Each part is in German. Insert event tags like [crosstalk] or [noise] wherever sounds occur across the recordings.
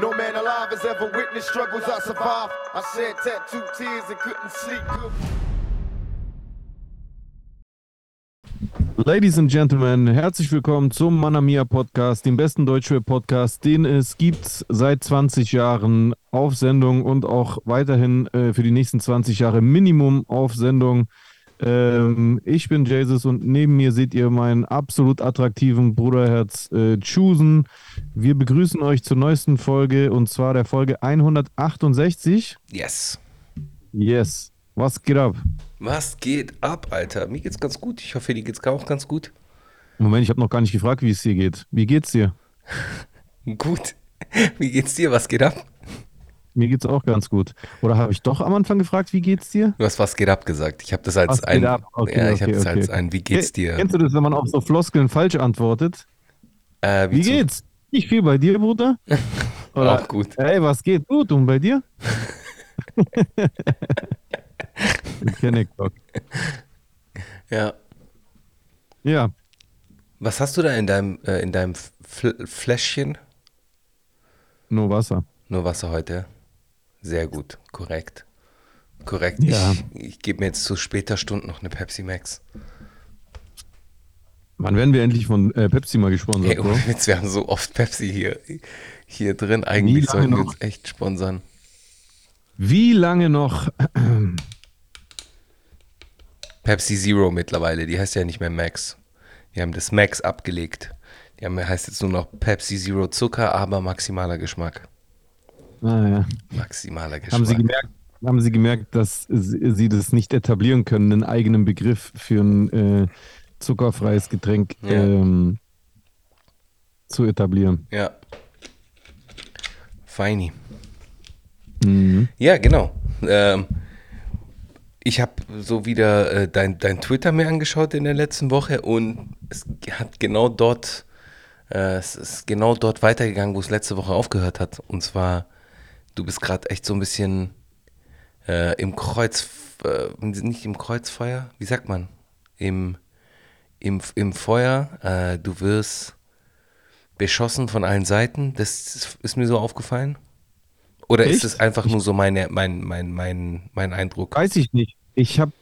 No man alive has ever witnessed struggles I survived. I shed tattooed tears and couldn't sleep. Ladies and Gentlemen, herzlich willkommen zum Manamia Podcast, dem besten Deutschrap-Podcast, den es gibt seit 20 Jahren auf Sendung und auch weiterhin äh, für die nächsten 20 Jahre Minimum auf Sendung. Ähm, ich bin Jesus und neben mir seht ihr meinen absolut attraktiven Bruderherz äh, Chusen. Wir begrüßen euch zur neuesten Folge und zwar der Folge 168. Yes. Yes. Was geht ab? Was geht ab, Alter? Mir geht's ganz gut. Ich hoffe, dir geht's auch ganz gut. Moment, ich habe noch gar nicht gefragt, wie es dir geht. Wie geht's dir? [laughs] Gut. Wie geht's dir? Was geht ab? Mir geht's auch ganz gut. Oder habe ich doch am Anfang gefragt, wie geht's dir? Du hast was geht ab gesagt. Ich habe das als Was geht ein, ab? Okay, ja, ich okay, habe das okay, als ein, wie geht's dir? Kennst du das, wenn man auf so Floskeln falsch antwortet? Äh, Wie zu- geht's? Nicht viel bei dir, Bruder? [laughs] Oder, Auch gut. Ey, was geht? Gut, und bei dir? [laughs] Ich doch. Ja. Ja, Was hast du da in deinem, äh, in deinem Fl Fläschchen? nur Wasser. Nur Wasser heute. Sehr gut. Korrekt. Korrekt. Ja. Ich, ich gebe mir jetzt zu später Stunde noch eine Pepsi Max. Wann werden wir endlich von äh, Pepsi mal Hey, gesponsert, Bro? ohne Witz, wir haben so oft Pepsi hier, hier drin. Eigentlich sollten wir noch? uns echt sponsern. Wie lange noch? [clears throat] Pepsi Zero mittlerweile, die heißt ja nicht mehr Max. Die haben das Max abgelegt. Die haben, heißt jetzt nur noch Pepsi Zero Zucker, aber maximaler Geschmack. Ah, ja. Maximaler Geschmack. Haben Sie gemerkt, haben Sie gemerkt, dass Sie, Sie das nicht etablieren können, einen eigenen Begriff für ein äh, zuckerfreies Getränk Ja. ähm, zu etablieren? Ja. Feini. Mhm. Ja, genau. Ähm, ich habe so wieder äh, dein, dein Twitter mir angeschaut in der letzten Woche und es hat genau dort, äh, es ist genau dort weitergegangen, wo es letzte Woche aufgehört hat. Und zwar, du bist gerade echt so ein bisschen äh, im Kreuz, äh, nicht im Kreuzfeuer, wie sagt man? Im, im, im Feuer, äh, du wirst beschossen von allen Seiten. Das ist mir so aufgefallen. Oder ist Echt? es einfach nur so meine, mein, mein, mein, mein Eindruck? Weiß ich nicht. Ich habe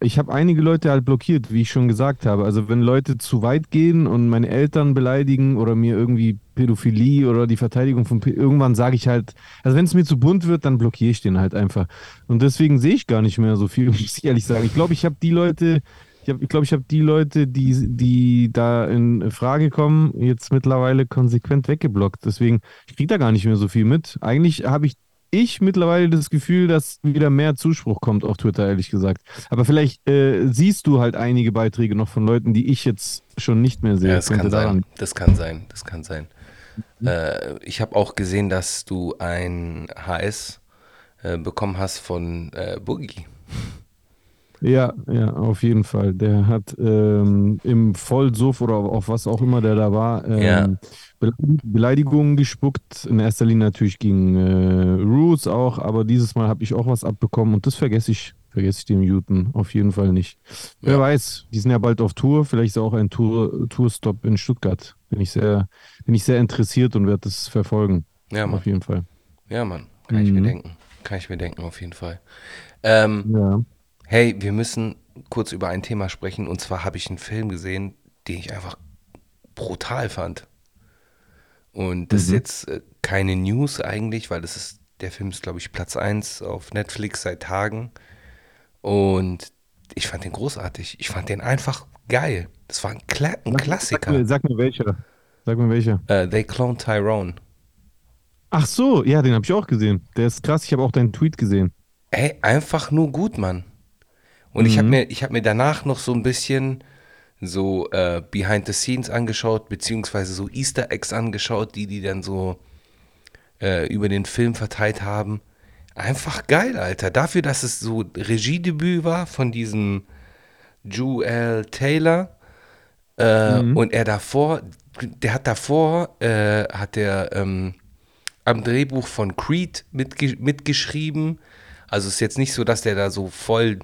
ich hab einige Leute halt blockiert, wie ich schon gesagt habe. Also wenn Leute zu weit gehen und meine Eltern beleidigen oder mir irgendwie Pädophilie oder die Verteidigung von Pä irgendwann sage ich halt, also wenn es mir zu bunt wird, dann blockiere ich den halt einfach. Und deswegen sehe ich gar nicht mehr so viel, [laughs] muss ich ehrlich sagen. Ich glaube, ich habe die Leute, ich glaube, ich, glaub, ich habe die Leute, die, die da in Frage kommen, jetzt mittlerweile konsequent weggeblockt. Deswegen, ich kriege da gar nicht mehr so viel mit. Eigentlich habe ich ich mittlerweile das Gefühl, dass wieder mehr Zuspruch kommt auf Twitter, ehrlich gesagt. Aber vielleicht äh, siehst du halt einige Beiträge noch von Leuten, die ich jetzt schon nicht mehr sehe. Ja, das kann sein. Das kann sein. Das kann sein. Äh, ich habe auch gesehen, dass du ein HS äh, bekommen hast von äh, Boogie. Ja, ja, auf jeden Fall. Der hat ähm, im Vollsuff oder auf was auch immer der da war, ähm, Ja. Beleidig- Beleidigungen gespuckt. In erster Linie natürlich gegen äh, Roots auch, aber dieses Mal habe ich auch was abbekommen und das vergesse ich, vergesse ich den Newton auf jeden Fall nicht. Wer Ja. weiß, die sind ja bald auf Tour, vielleicht ist auch ein Tour, Tourstop in Stuttgart. Bin ich sehr, bin ich sehr interessiert und werde das verfolgen. Ja, Mann. Auf jeden Fall. Ja, Mann. Kann ich mir Mhm. denken. Kann ich mir denken, auf jeden Fall. Ähm, Ja. hey, wir müssen kurz über ein Thema sprechen. Und zwar habe ich einen Film gesehen, den ich einfach brutal fand. Und das ist Mhm. jetzt äh, keine News eigentlich, weil das ist, der Film ist, glaube ich, Platz 1 auf Netflix seit Tagen. Und ich fand den großartig. Ich fand den einfach geil. Das war ein, Kla ein Sag, Klassiker. mir, sag mir welcher. Sag mir welcher. Äh, They Clone Tyrone. Ach so, ja, den habe ich auch gesehen. Der ist krass. Ich habe auch deinen Tweet gesehen. Ey, einfach nur gut, Mann. Und ich habe Mhm. mir, ich hab mir danach noch so ein bisschen so äh, Behind the Scenes angeschaut, beziehungsweise so Easter Eggs angeschaut, die die dann so äh, über den Film verteilt haben. Einfach geil, Alter. Dafür, dass es so Regiedebüt war von diesem Joel Taylor äh, Mhm. und er davor, der hat davor, äh, hat der ähm, am Drehbuch von Creed mitge mitgeschrieben. Also es ist jetzt nicht so, dass der da so voll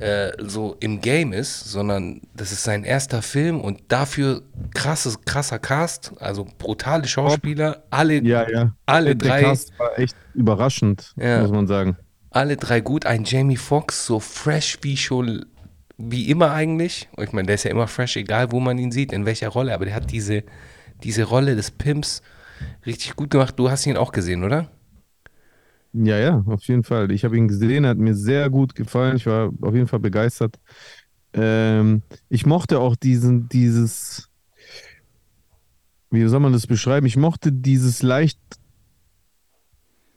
äh, so im Game ist, sondern das ist sein erster Film und dafür krasses, krasser Cast, also brutale Schauspieler, alle, Ja, ja. alle der drei, Cast war echt überraschend, Ja. muss man sagen. alle drei gut. Ein Jamie Foxx, so fresh wie schon, wie immer eigentlich. Ich meine, der ist ja immer fresh, egal wo man ihn sieht, in welcher Rolle, aber der hat diese, diese Rolle des Pimps richtig gut gemacht. Du hast ihn auch gesehen, oder? Ja, ja, auf jeden Fall. Ich habe ihn gesehen, er hat mir sehr gut gefallen. Ich war auf jeden Fall begeistert. Ähm, ich mochte auch diesen, dieses, wie soll man das beschreiben? Ich mochte dieses leicht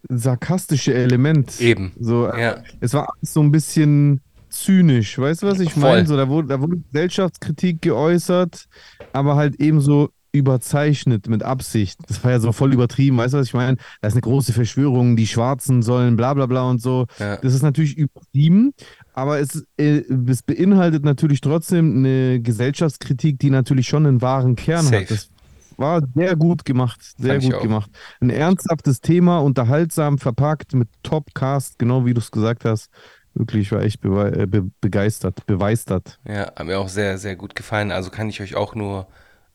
sarkastische Element. Eben. So, Ja. es war so ein bisschen zynisch, weißt du, was ich meine? So, da wurde, da wurde Gesellschaftskritik geäußert, aber halt eben so überzeichnet mit Absicht. Das war ja so voll übertrieben, weißt du, was ich meine? Da ist eine große Verschwörung, die Schwarzen sollen bla bla bla und so. Ja. Das ist natürlich übertrieben, aber es, äh, es beinhaltet natürlich trotzdem eine Gesellschaftskritik, die natürlich schon einen wahren Kern Safe. hat. Das war sehr gut gemacht, sehr Fand gut gemacht. Ein ernsthaftes Thema, unterhaltsam verpackt mit Top-Cast, genau wie du es gesagt hast. Wirklich, ich war echt bewe äh, be begeistert, beweistert. Ja, hat mir auch sehr, sehr gut gefallen. Also kann ich euch auch nur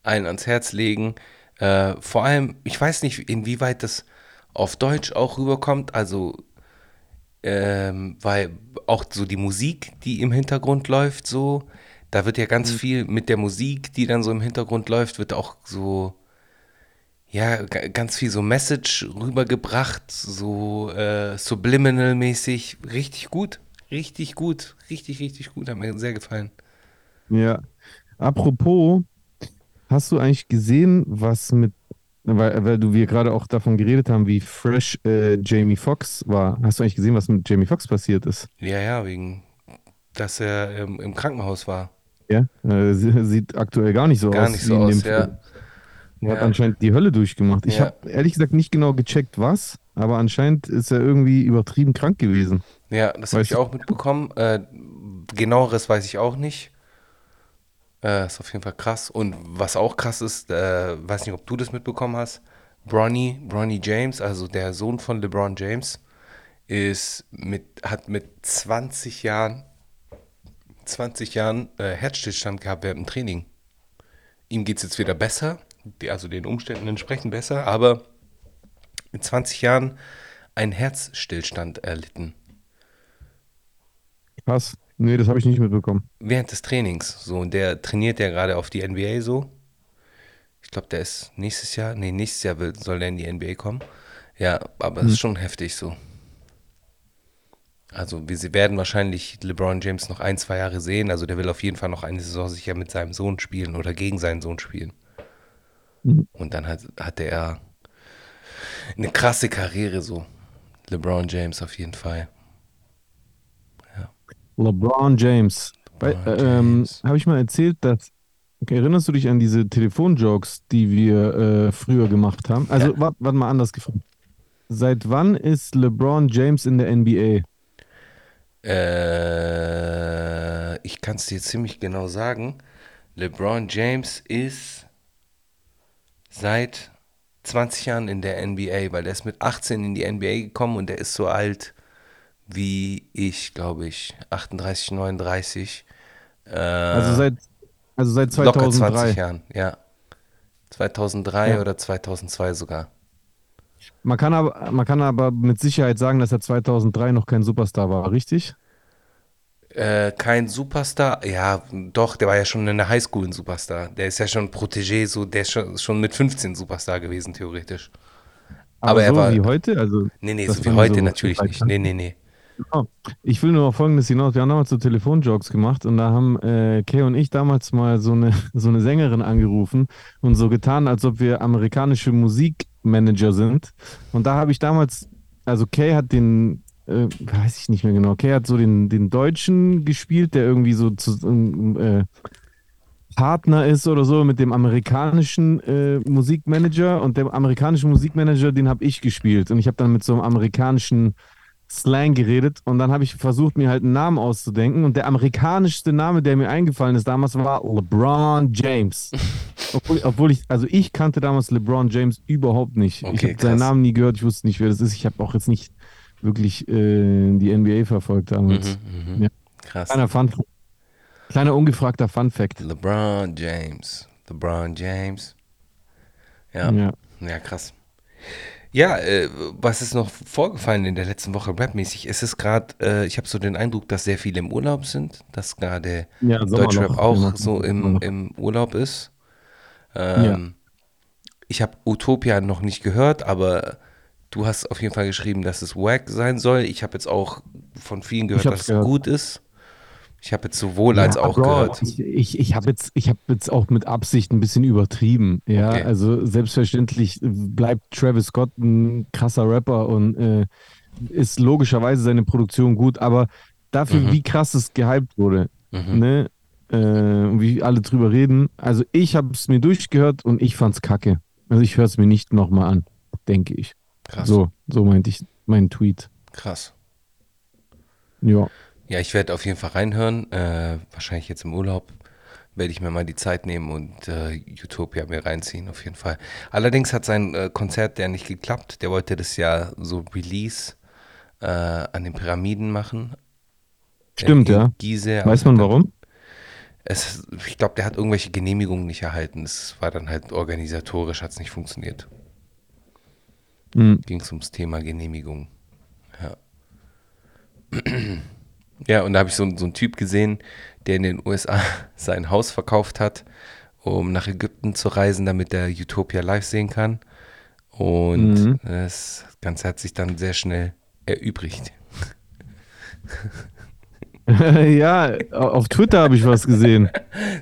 allen ans Herz legen. Äh, vor allem, ich weiß nicht, inwieweit das auf Deutsch auch rüberkommt. Also, ähm, weil auch so die Musik, die im Hintergrund läuft, so, da wird ja ganz viel mit der Musik, die dann so im Hintergrund läuft, wird auch so, ja, ga- ganz viel so Message rübergebracht, so äh, subliminal-mäßig. Richtig gut, richtig gut, richtig, richtig gut. Hat mir sehr gefallen. Ja. Apropos, hast du eigentlich gesehen, was mit, weil, weil du wir gerade auch davon geredet haben, wie fresh äh, Jamie Foxx war. Hast du eigentlich gesehen, was mit Jamie Foxx passiert ist? Ja, ja, wegen, dass er im, im Krankenhaus war. Ja, äh, sie- sieht aktuell gar nicht so Gar aus nicht wie so aus, ja. Film. Er hat Ja. anscheinend die Hölle durchgemacht. Ich Ja. habe ehrlich gesagt nicht genau gecheckt, was, aber anscheinend ist er irgendwie übertrieben krank gewesen. Ja, das habe ich auch mitbekommen. Äh, genaueres weiß ich auch nicht. Äh, ist auf jeden Fall krass. Und was auch krass ist, äh, weiß nicht, ob du das mitbekommen hast. Bronny, Bronny James, also der Sohn von LeBron James, ist mit, hat mit 20 Jahren, 20 Jahren äh, Herzstillstand gehabt während dem Training. Ihm geht es jetzt wieder besser, die, also den Umständen entsprechend besser, aber mit 20 Jahren einen Herzstillstand erlitten. Krass. Nee, das habe ich nicht mitbekommen. während des Trainings. So, und der trainiert ja gerade auf die NBA so. Ich glaube, der ist nächstes Jahr, nee, nächstes Jahr will, soll der in die NBA kommen. Ja, aber das ist schon heftig so. Also, wir sie werden wahrscheinlich LeBron James noch ein, zwei Jahre sehen. Also, der will auf jeden Fall noch eine Saison sicher mit seinem Sohn spielen oder gegen seinen Sohn spielen. Mhm. Und dann hat, hatte er eine krasse Karriere so. LeBron James auf jeden Fall. LeBron James. Äh, ähm, habe ich mal erzählt, dass. Okay, erinnerst du dich an diese Telefonjokes, die wir äh, früher gemacht haben? Also, Ja. warte wart mal anders gefragt. Seit wann ist LeBron James in der NBA? Äh, ich kann es dir ziemlich genau sagen. LeBron James ist seit 20 Jahren in der NBA, weil der ist mit 18 in die NBA gekommen und der ist so alt wie ich, glaube ich, 38, 39. Äh, Also seit, also seit locker 2003. 20 Jahren, ja. 2003 Ja. oder 2002 sogar. Man kann aber, man kann aber mit Sicherheit sagen, dass er 2003 noch kein Superstar war, richtig? Äh, kein Superstar, ja, doch, der war ja schon in der Highschool ein Superstar. Der ist ja schon Protégé, so, der ist schon, schon mit 15 Superstar gewesen, theoretisch. Aber er so war- wie heute, also Nee, nee, so wie heute so natürlich nicht. Nee, nee, nee. Oh, ich will nur auf Folgendes hinaus. Wir haben damals so Telefonjokes gemacht und da haben äh, Kay und ich damals mal so eine, [laughs] so eine Sängerin angerufen und so getan, als ob wir amerikanische Musikmanager sind. Und da habe ich damals, also Kay hat den, äh, weiß ich nicht mehr genau, Kay hat so den, den Deutschen gespielt, der irgendwie so zu, äh, Partner ist oder so mit dem amerikanischen äh, Musikmanager und der amerikanische Musikmanager, den habe ich gespielt und ich habe dann mit so einem amerikanischen Slang geredet und dann habe ich versucht, mir halt einen Namen auszudenken und der amerikanischste Name, der mir eingefallen ist damals, war LeBron James. [laughs] obwohl, obwohl ich, also ich kannte damals LeBron James überhaupt nicht. ich Okay, habe seinen. Namen nie gehört, ich wusste nicht, wer das ist. Ich habe auch jetzt nicht wirklich äh, die NBA verfolgt damals. Mhm, mhm. Ja. Krass. Kleiner Fun, kleiner ungefragter Fun Fact. LeBron James. LeBron James. Ja, ja, Ja. krass. Ja, äh, was ist noch vorgefallen in der letzten Woche rapmäßig? Es ist gerade, äh, ich habe so den Eindruck, dass sehr viele im Urlaub sind, dass gerade Ja. Deutschrap auch Genau. so im, im Urlaub ist. Ähm, Ich habe Utopia noch nicht gehört, aber du hast auf jeden Fall geschrieben, dass es wack sein soll. Ich habe jetzt auch von vielen gehört, dass es gehört. gut ist. Ich habe jetzt sowohl als Ja, auch Bro, gehört. Ich, ich, ich habe jetzt, ich hab jetzt auch mit Absicht ein bisschen übertrieben. Ja, Okay. also selbstverständlich bleibt Travis Scott ein krasser Rapper und äh, ist logischerweise seine Produktion gut, aber dafür, Mhm. wie krass es gehypt wurde, Mhm. ne, äh, und wie alle drüber reden. Also ich habe es mir durchgehört und ich fand's kacke. Also ich höre es mir nicht nochmal an, denke ich. Krass. So, so meinte ich meinen Tweet. Krass. Ja. Ja, ich werde auf jeden Fall reinhören. Äh, wahrscheinlich jetzt im Urlaub werde ich mir mal die Zeit nehmen und äh, Utopia mir reinziehen, auf jeden Fall. Allerdings hat sein äh, Konzert der nicht geklappt. Der wollte das ja so Release äh, an den Pyramiden machen. Stimmt, in ja. Gizeh, Weiß man warum? Es, ich glaube, der hat irgendwelche Genehmigungen nicht erhalten. Es war dann halt organisatorisch, hat es nicht funktioniert. Hm. Ging es ums Thema Genehmigung. Ja. Ja, und da habe ich so, so einen Typ gesehen, der in den USA [laughs] sein Haus verkauft hat, um nach Ägypten zu reisen, damit er Utopia live sehen kann. Und Mhm. das Ganze hat sich dann sehr schnell erübrigt. [laughs] ja, auf Twitter habe ich was gesehen.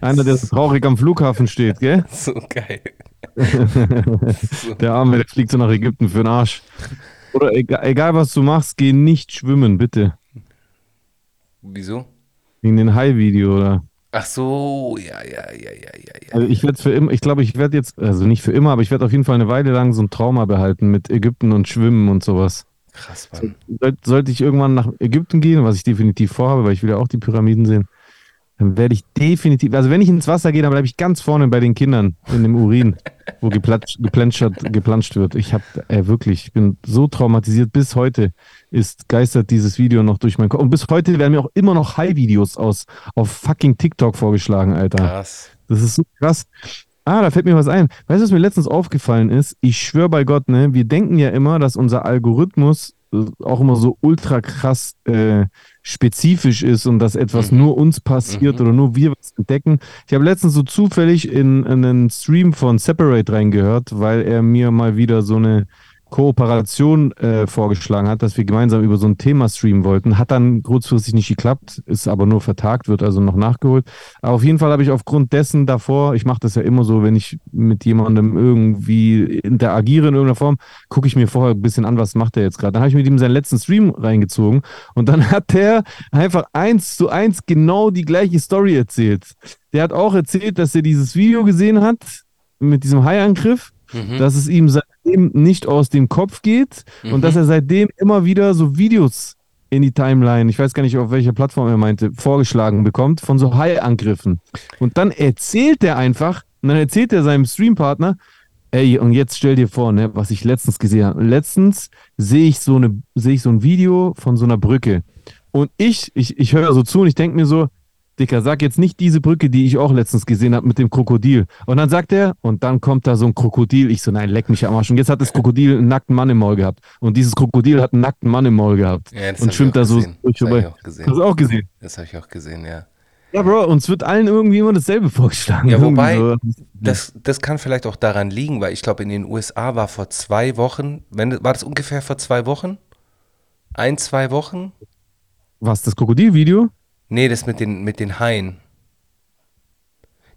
Einer, der so traurig am Flughafen steht, gell? [laughs] So geil. Der Arme, der fliegt so nach Ägypten für den Arsch. Oder egal, egal was du machst, geh nicht schwimmen, bitte. Wieso? Wegen den Hai-Video, oder? Ach so, ja, ja, ja, ja, ja, ja. Also ich werde für immer, ich glaube, ich werde jetzt, also nicht für immer, aber ich werde auf jeden Fall eine Weile lang so ein Trauma behalten mit Ägypten und Schwimmen und sowas. Krass, Mann. Soll, sollte ich irgendwann nach Ägypten gehen, was ich definitiv vorhabe, weil ich will ja auch die Pyramiden sehen, dann werde ich definitiv, also wenn ich ins Wasser gehe, dann bleibe ich ganz vorne bei den Kindern in dem Urin, wo geplatscht, geplanschert, geplanscht wird. Ich habe äh, wirklich, ich bin so traumatisiert. Bis heute ist geistert dieses Video noch durch meinen Kopf. Und bis heute werden mir auch immer noch High-Videos aus auf fucking TikTok vorgeschlagen, Alter. Krass. Das ist so krass. Ah, da fällt mir was ein. Weißt du, was mir letztens aufgefallen ist? Ich schwöre bei Gott, ne, wir denken ja immer, dass unser Algorithmus auch immer so ultra krass äh, spezifisch ist und dass etwas Mhm. nur uns passiert Mhm. oder nur wir was entdecken. Ich habe letztens so zufällig in, in einen Stream von Separate reingehört, weil er mir mal wieder so eine Kooperation äh, vorgeschlagen hat, dass wir gemeinsam über so ein Thema streamen wollten. Hat dann kurzfristig nicht geklappt, ist aber nur vertagt, wird also noch nachgeholt. Aber auf jeden Fall habe ich aufgrund dessen davor, ich mache das ja immer so, wenn ich mit jemandem irgendwie interagiere in irgendeiner Form, gucke ich mir vorher ein bisschen an, was macht er jetzt gerade. Dann habe ich mit ihm seinen letzten Stream reingezogen und dann [laughs] hat der einfach eins zu eins genau die gleiche Story erzählt. Der hat auch erzählt, dass er dieses Video gesehen hat mit diesem Hai-Angriff Mhm. dass es ihm seitdem nicht aus dem Kopf geht Mhm. und dass er seitdem immer wieder so Videos in die Timeline, ich weiß gar nicht, auf welcher Plattform er meinte, vorgeschlagen bekommt von so Hai-Angriffen. Und dann erzählt er einfach, und dann erzählt er seinem Streampartner, ey, und jetzt stell dir vor, ne, was ich letztens gesehen habe. Letztens sehe ich so eine, sehe ich so ein Video von so einer Brücke. Und ich, ich, ich höre so zu und ich denke mir so, Dicker, sag jetzt nicht diese Brücke, die ich auch letztens gesehen habe mit dem Krokodil. Und dann sagt er, und dann kommt da so ein Krokodil. Ich so, nein, leck mich am Arsch. Und jetzt hat das Krokodil einen nackten Mann im Maul gehabt. Und dieses Krokodil hat einen nackten Mann im Maul gehabt. Ja, und schwimmt da so durch Das hab ich vorbei. auch gesehen. Hast du auch gesehen? Das habe ich auch gesehen, ja. Ja, Bro, uns wird allen irgendwie immer dasselbe vorgeschlagen. Ja, wobei, so. Das, das kann vielleicht auch daran liegen, weil ich glaube, in den USA war vor zwei Wochen, wenn, war das ungefähr vor zwei Wochen? Ein, zwei Wochen? Was, das Krokodilvideo? Nee, das mit den, mit den Haien.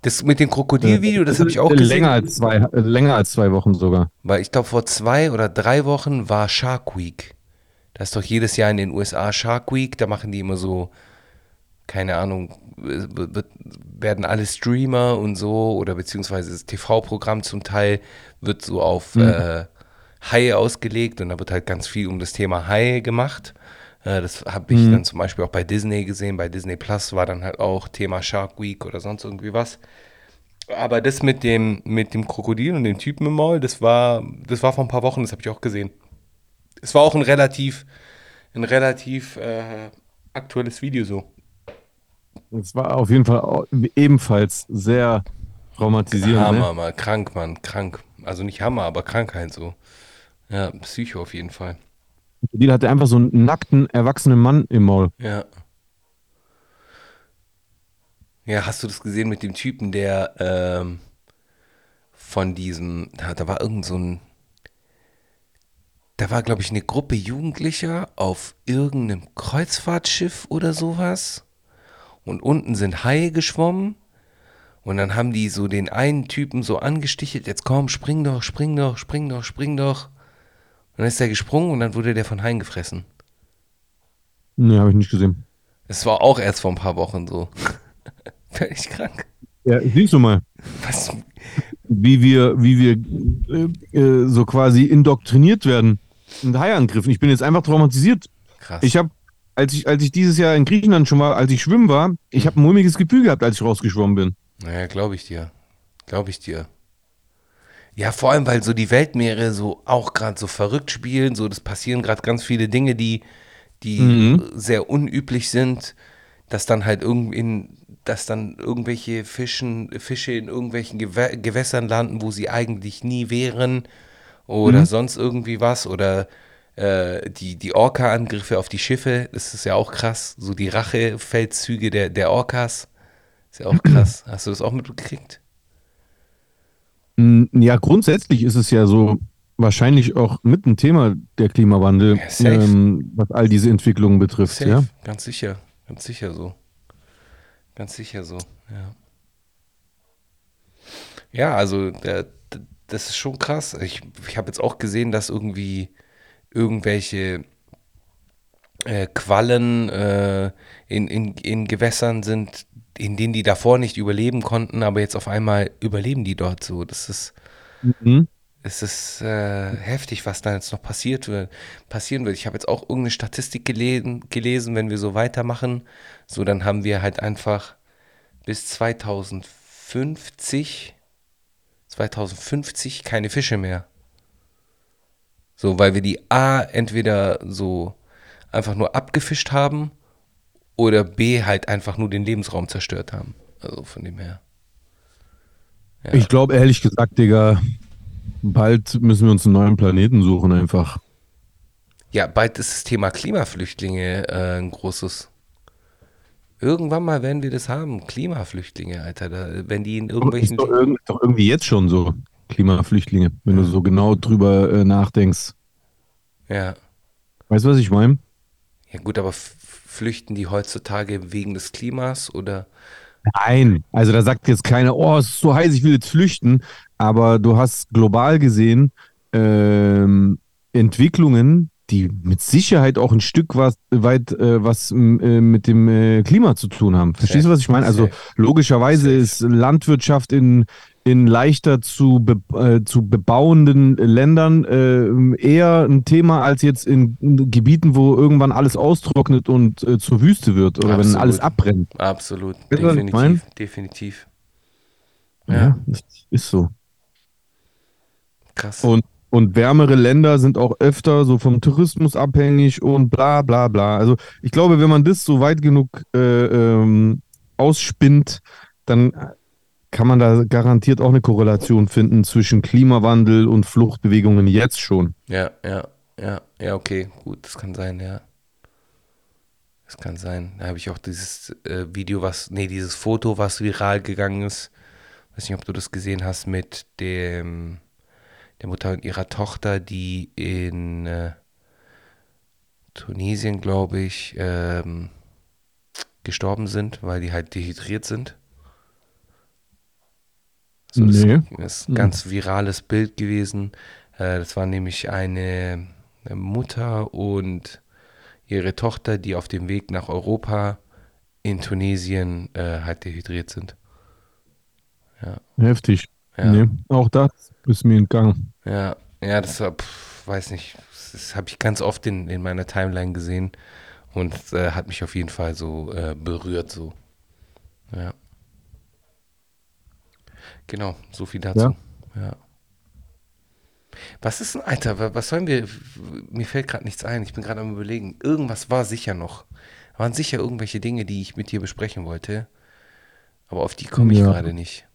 Das mit dem Krokodilvideo, das habe ich auch Äh, gesehen. Länger als zwei, äh, länger als zwei Wochen sogar. Weil ich glaube, vor zwei oder drei Wochen war Shark Week. Da ist doch jedes Jahr in den USA Shark Week. Da machen die immer so, keine Ahnung, werden alle Streamer und so oder beziehungsweise das TV-Programm zum Teil wird so auf äh, Haie ausgelegt und da wird halt ganz viel um das Thema Haie gemacht. Äh, das habe ich dann zum Beispiel auch bei Disney gesehen. Bei Disney Plus war dann halt auch Thema Shark Week oder sonst irgendwie was. Aber das mit dem, mit dem Krokodil und dem Typen im Maul, das war, das war vor ein paar Wochen, das habe ich auch gesehen. Es war auch ein relativ, ein relativ äh, aktuelles Video so. Das war auf jeden Fall ebenfalls sehr traumatisierend. Hammer, Ne? mal krank, Mann, krank. Also nicht Hammer, aber Krankheit so. Ja, Psycho auf jeden Fall. Die hatte einfach so einen nackten, erwachsenen Mann im Maul. Ja. Ja, hast du das gesehen mit dem Typen, der ähm, von diesem, da war irgend so ein, da war, glaube ich, eine Gruppe Jugendlicher auf irgendeinem Kreuzfahrtschiff oder sowas. Und unten sind Haie geschwommen. Und dann haben die so den einen Typen so angestichelt, jetzt komm, spring doch, spring doch, spring doch, spring doch. Dann ist er gesprungen und dann wurde der von Haien gefressen. Nee, habe ich nicht gesehen. Es war auch erst vor ein paar Wochen so. [laughs] Völlig krank. Ja, siehst du mal, Was? wie wir, wie wir äh, äh, so quasi indoktriniert werden mit Haiangriffen. Ich bin jetzt einfach traumatisiert. Krass. Ich habe, als ich, als ich dieses Jahr in Griechenland schon war, als ich schwimmen war, ich habe ein mulmiges Gefühl gehabt, als ich rausgeschwommen bin. naja, glaube ich dir. Glaube ich dir. Ja, vor allem, weil so die Weltmeere so auch gerade so verrückt spielen. So, das passieren gerade ganz viele Dinge, die, die Mhm. sehr unüblich sind. Dass dann halt irgendwie, dass dann irgendwelche Fischen, Fische in irgendwelchen Gewä Gewässern landen, wo sie eigentlich nie wären. Oder sonst irgendwie was. Oder äh, die, die Orca-Angriffe auf die Schiffe, das ist ja auch krass. So die Rachefeldzüge der, der Orcas. Ist ja auch [clears throat] krass. Hast du das auch mitgekriegt? Ja, grundsätzlich ist es ja so wahrscheinlich auch mit ein Thema der Klimawandel, Ja, ähm, was all diese Entwicklungen betrifft. Safe. Ja? Ganz sicher. Ganz sicher so. Ganz sicher so, ja. Ja, also der, das ist schon krass. Ich, ich habe jetzt auch gesehen, dass irgendwie irgendwelche äh, Quallen äh, in, in, in Gewässern sind, in denen die davor nicht überleben konnten, aber jetzt auf einmal überleben die dort so. Das ist, Mhm. es ist äh, heftig, was da jetzt noch passiert wird, passieren wird. Ich habe jetzt auch irgendeine Statistik gelesen, gelesen, wenn wir so weitermachen, so dann haben wir halt einfach bis 2050, 2050 keine Fische mehr. So, weil wir die A entweder so einfach nur abgefischt haben oder B halt einfach nur den Lebensraum zerstört haben. Also von dem her. Ja. Ich glaube ehrlich gesagt, Digga, bald müssen wir uns einen neuen Planeten suchen einfach. Ja, bald ist das Thema Klimaflüchtlinge äh, ein großes. Irgendwann mal werden wir das haben. Klimaflüchtlinge, Alter. Da, wenn die in Ist irgendwelchen. doch, irg doch irgendwie jetzt schon so, Klimaflüchtlinge, wenn du so genau drüber äh, nachdenkst. Ja. Weißt du, was ich meine? Ja, gut, aber flüchten die heutzutage wegen des Klimas oder. Nein, also da sagt jetzt keiner, oh, es ist so heiß, ich will jetzt flüchten. Aber du hast global gesehen ähm, Entwicklungen, die mit Sicherheit auch ein Stück was, weit äh, was äh, mit dem äh, Klima zu tun haben. Verstehst du, was ich meine? Also logischerweise ist Landwirtschaft in, in leichter zu, be, äh, zu bebauenden Ländern äh, eher ein Thema als jetzt in, Gebieten, wo irgendwann alles austrocknet und äh, zur Wüste wird oder wenn Absolut. alles abbrennt. Absolut. Weißt? Definitiv. Definitiv. Ja, das ist so. Krass. Und, und wärmere Länder sind auch öfter so vom Tourismus abhängig und bla bla bla. Also ich glaube, wenn man das so weit genug äh, ähm, ausspinnt, dann kann man da garantiert auch eine Korrelation finden zwischen Klimawandel und Fluchtbewegungen jetzt schon. Ja, ja, ja, ja, okay, gut, das kann sein, ja. Das kann sein. Da habe ich auch dieses äh, Video, was, nee, dieses Foto, was viral gegangen ist. Weiß nicht, ob du das gesehen hast mit dem, der Mutter und ihrer Tochter, die in äh, Tunesien, glaube ich, ähm, gestorben sind, weil die halt dehydriert sind. So, das Nee. ist ein ganz virales Bild gewesen. Äh, das war nämlich eine, Mutter und ihre Tochter, die auf dem Weg nach Europa in Tunesien äh, halt dehydriert sind. Heftig. Ja. Nee, auch das ist mir entgangen. Ja, ja, das war, pff, weiß nicht, das habe ich ganz oft in, in meiner Timeline gesehen und äh, hat mich auf jeden Fall so äh, berührt, so. Ja. Genau, so viel dazu. Ja. Was ist denn, Alter, wa- was sollen wir, mir fällt gerade nichts ein, ich bin gerade am überlegen, irgendwas war sicher noch. waren sicher irgendwelche Dinge, die ich mit dir besprechen wollte. Aber auf die komme ich Ja. gerade nicht.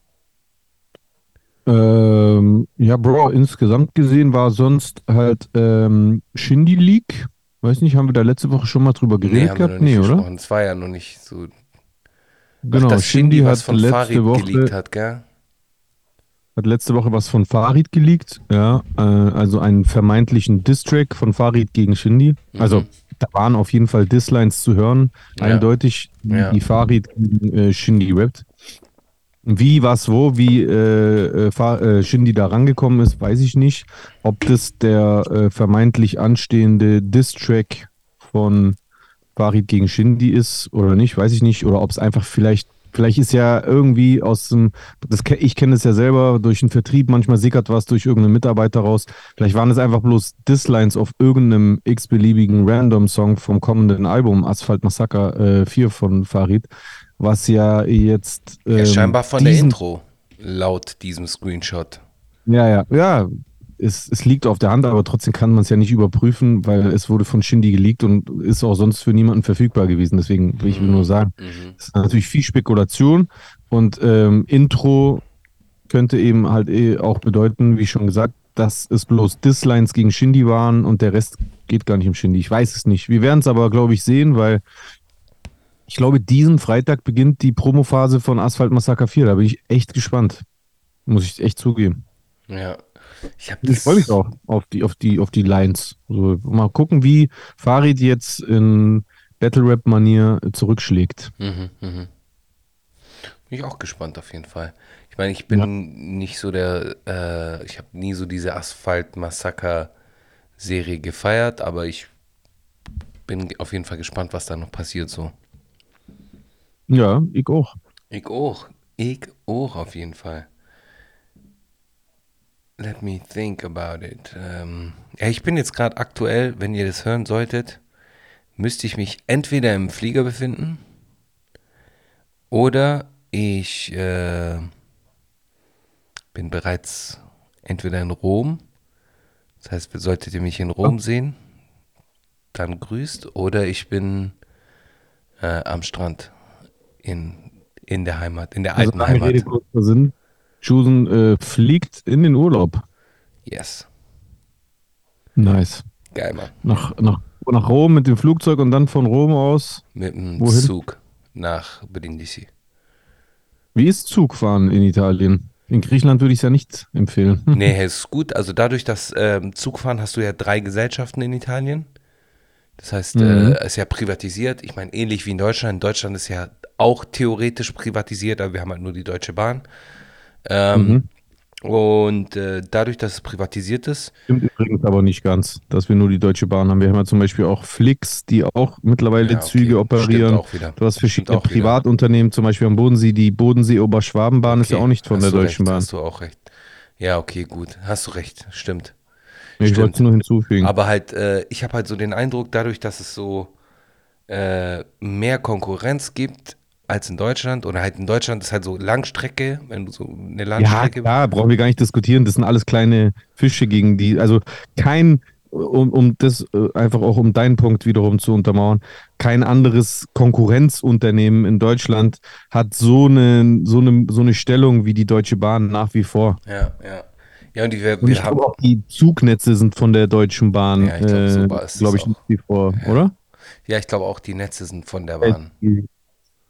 Ähm, ja, Bro, insgesamt gesehen war sonst halt ähm, Shindy League. Weiß nicht, haben wir da letzte Woche schon mal drüber geredet haben wir noch gehabt? nicht Nee, oder? gesprochen. Es war ja noch nicht so. Genau, Ach, Shindy Shindy was hat von letzte Farid Woche geleakt hat, gell? Hat letzte Woche was von Farid geleakt, ja, äh, also einen vermeintlichen Distrack von Farid gegen Shindy. Also Mhm. da waren auf jeden Fall Dislines zu hören, Ja. eindeutig, die, Ja. die Farid gegen äh, Shindy rappt. Wie, was, wo, wie äh, äh, äh, Shindy da rangekommen ist, weiß ich nicht. Ob das der äh, vermeintlich anstehende Distrack von Farid gegen Shindy ist oder nicht, weiß ich nicht. Oder ob es einfach vielleicht, vielleicht ist ja irgendwie aus dem, das, ich kenne es ja selber durch den Vertrieb, manchmal sickert was durch irgendeinen Mitarbeiter raus. Vielleicht waren es einfach bloß Dislines auf irgendeinem x-beliebigen Random-Song vom kommenden Album Asphalt Massaker äh, 4 von Farid, was ja jetzt. Ja, ähm, scheinbar von der Intro, laut diesem Screenshot. Ja, ja, ja. Es, es liegt auf der Hand, aber trotzdem kann man es ja nicht überprüfen, weil es wurde von Shindy geleakt und ist auch sonst für niemanden verfügbar gewesen. Deswegen will ich nur sagen, Mhm. es ist natürlich viel Spekulation und ähm, Intro könnte eben halt eh auch bedeuten, wie schon gesagt, dass es bloß Dislines gegen Shindy waren und der Rest geht gar nicht um Shindy. Ich weiß es nicht. Wir werden es aber, glaube ich, sehen, weil ich glaube, diesen Freitag beginnt die Promophase von Asphalt Massaker 4. Da bin ich echt gespannt. Muss ich echt zugeben. Ja. Ich, Ich freue mich auch auf die, auf die, auf die Lines. Also mal gucken, wie Farid jetzt in Battle Rap Manier zurückschlägt. Mhm, mhm. Bin ich auch gespannt auf jeden Fall. Ich meine, ich bin Ja. nicht so der, äh, ich habe nie so diese Asphalt-Massaker-Serie gefeiert, aber ich bin auf jeden Fall gespannt, was da noch passiert so. Ja, ich auch. Ich auch. Ich auch auf jeden Fall. Let me think about it. Ähm, ja, ich bin jetzt gerade aktuell, wenn ihr das hören solltet, müsste ich mich entweder im Flieger befinden oder ich äh, bin bereits entweder in Rom. Das heißt, solltet ihr mich in Rom sehen, dann grüßt. Oder ich bin äh, am Strand in, in der Heimat, in der Also alten Heimat. Rede, kurzer Sinn. Chusen äh, fliegt in den Urlaub. Yes. Nice. Geil, Mann. Nach, nach, nach Rom mit dem Flugzeug und dann von Rom aus. Mit dem Wohin? Zug nach Brindisi. Wie ist Zugfahren in Italien? In Griechenland würde ich es ja nicht empfehlen. [laughs] Nee, ist gut. Also dadurch, dass ähm, Zugfahren hast du ja drei Gesellschaften in Italien. Das heißt, Mhm. äh, es ist ja privatisiert. Ich meine, ähnlich wie in Deutschland. In Deutschland ist ja auch theoretisch privatisiert, aber wir haben halt nur die Deutsche Bahn. Ähm, Mhm. Und äh, dadurch, dass es privatisiert ist, Stimmt übrigens aber nicht ganz, dass wir nur die Deutsche Bahn haben. Wir haben ja zum Beispiel auch Flix, die auch mittlerweile Ja, okay. Züge Stimmt operieren. auch wieder. Du hast verschiedene auch wieder. Privatunternehmen, zum Beispiel am Bodensee, die Bodensee-Oberschwabenbahn ist ja okay, auch nicht von hast der Deutschen recht, Bahn. Hast du auch recht. Ja, okay, gut. Hast du recht. Stimmt. ich stimmt. wollte es nur hinzufügen. Aber halt, äh, ich habe halt so den Eindruck, dadurch, dass es so äh, mehr Konkurrenz gibt als in Deutschland, oder halt in Deutschland ist halt so Langstrecke, wenn du so eine ja, Langstrecke. klar, brauchen wir gar nicht diskutieren. Das sind alles kleine Fische gegen die, also kein, um, um das äh, einfach auch um deinen Punkt wiederum zu untermauern, kein anderes Konkurrenzunternehmen in Deutschland hat so eine, so eine, so eine Stellung wie die Deutsche Bahn nach wie vor. Ja, ja. Ja, und die, wir, Und ich glaube auch die Zugnetze sind von der Deutschen Bahn, Ja, ich glaub, so war äh, es glaube ich, auch. nicht wie vor, Ja. oder? ja, ich glaube auch, die Netze sind von der Äh, Bahn. die-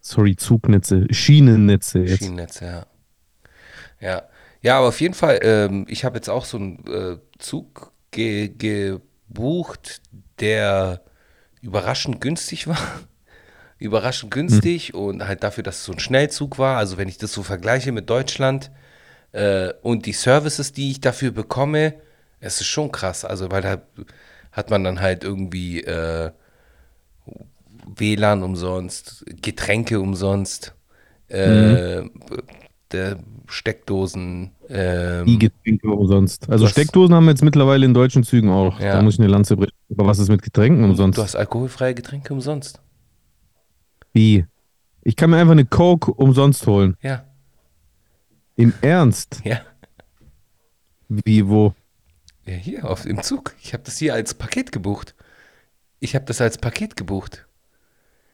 Sorry, Zugnetze, Schienennetze jetzt. Schienennetze, ja. Ja, ja aber auf jeden Fall, ähm, ich habe jetzt auch so einen äh, Zug ge gebucht, der überraschend günstig war. [laughs] überraschend günstig und halt dafür, dass es so ein Schnellzug war. Also wenn ich das so vergleiche mit Deutschland äh, und die Services, die ich dafür bekomme, es ist schon krass. Also weil da hat man dann halt irgendwie äh, WLAN umsonst, Getränke umsonst, äh, der Steckdosen. Ähm, Die Getränke umsonst. Also Steckdosen haben wir jetzt mittlerweile in deutschen Zügen auch. Ja. Da muss ich eine Lanze brechen. Aber was ist mit Getränken umsonst? Du hast alkoholfreie Getränke umsonst. Wie? Ich kann mir einfach eine Coke umsonst holen. Ja, Im Ernst? ja. Wie, wo? Ja, hier auf im Zug. Ich habe das hier als Paket gebucht. Ich habe das als Paket gebucht.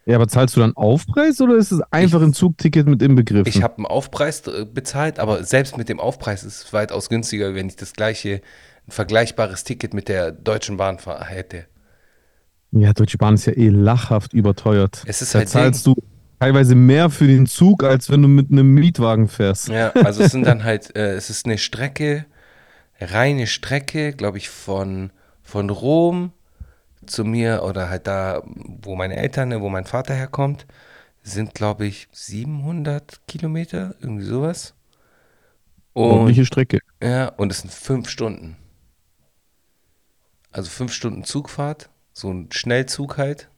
Ja, aber zahlst du dann Aufpreis oder ist es einfach ein Zugticket mit inbegriffen? Ich habe einen Aufpreis äh, bezahlt, aber selbst mit dem Aufpreis ist es weitaus günstiger, wenn ich das gleiche, ein vergleichbares Ticket mit der Deutschen Bahn hätte. Ja, Deutsche Bahn ist ja eh lachhaft überteuert. Es ist da halt zahlst du teilweise mehr für den Zug, als wenn du mit einem Mietwagen fährst. Ja, also es sind dann halt, äh, es ist eine Strecke, reine Strecke, glaube ich, von, von Rom zu mir oder halt da, wo meine Eltern, ne, wo mein Vater herkommt, sind, glaube ich, 700 Kilometer, irgendwie sowas. Und, Ordentliche Strecke. ja, und es sind fünf Stunden. Also fünf Stunden Zugfahrt, so ein Schnellzug halt.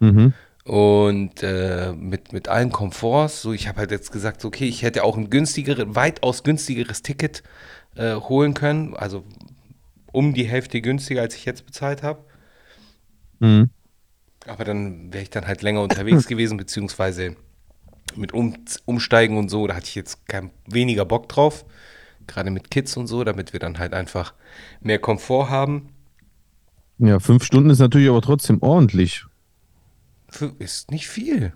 Mhm. Und äh, mit, mit allen Komforts, so ich habe halt jetzt gesagt, okay, ich hätte auch ein günstigeres, weitaus günstigeres Ticket äh, holen können, also um die Hälfte günstiger, als ich jetzt bezahlt habe. Mhm. Aber dann wäre ich dann halt länger unterwegs [laughs] gewesen, beziehungsweise mit um, Umsteigen und so, da hatte ich jetzt kein, weniger Bock drauf, gerade mit Kids und so, damit wir dann halt einfach mehr Komfort haben. Ja, fünf Stunden ist natürlich aber trotzdem ordentlich. Ist nicht viel.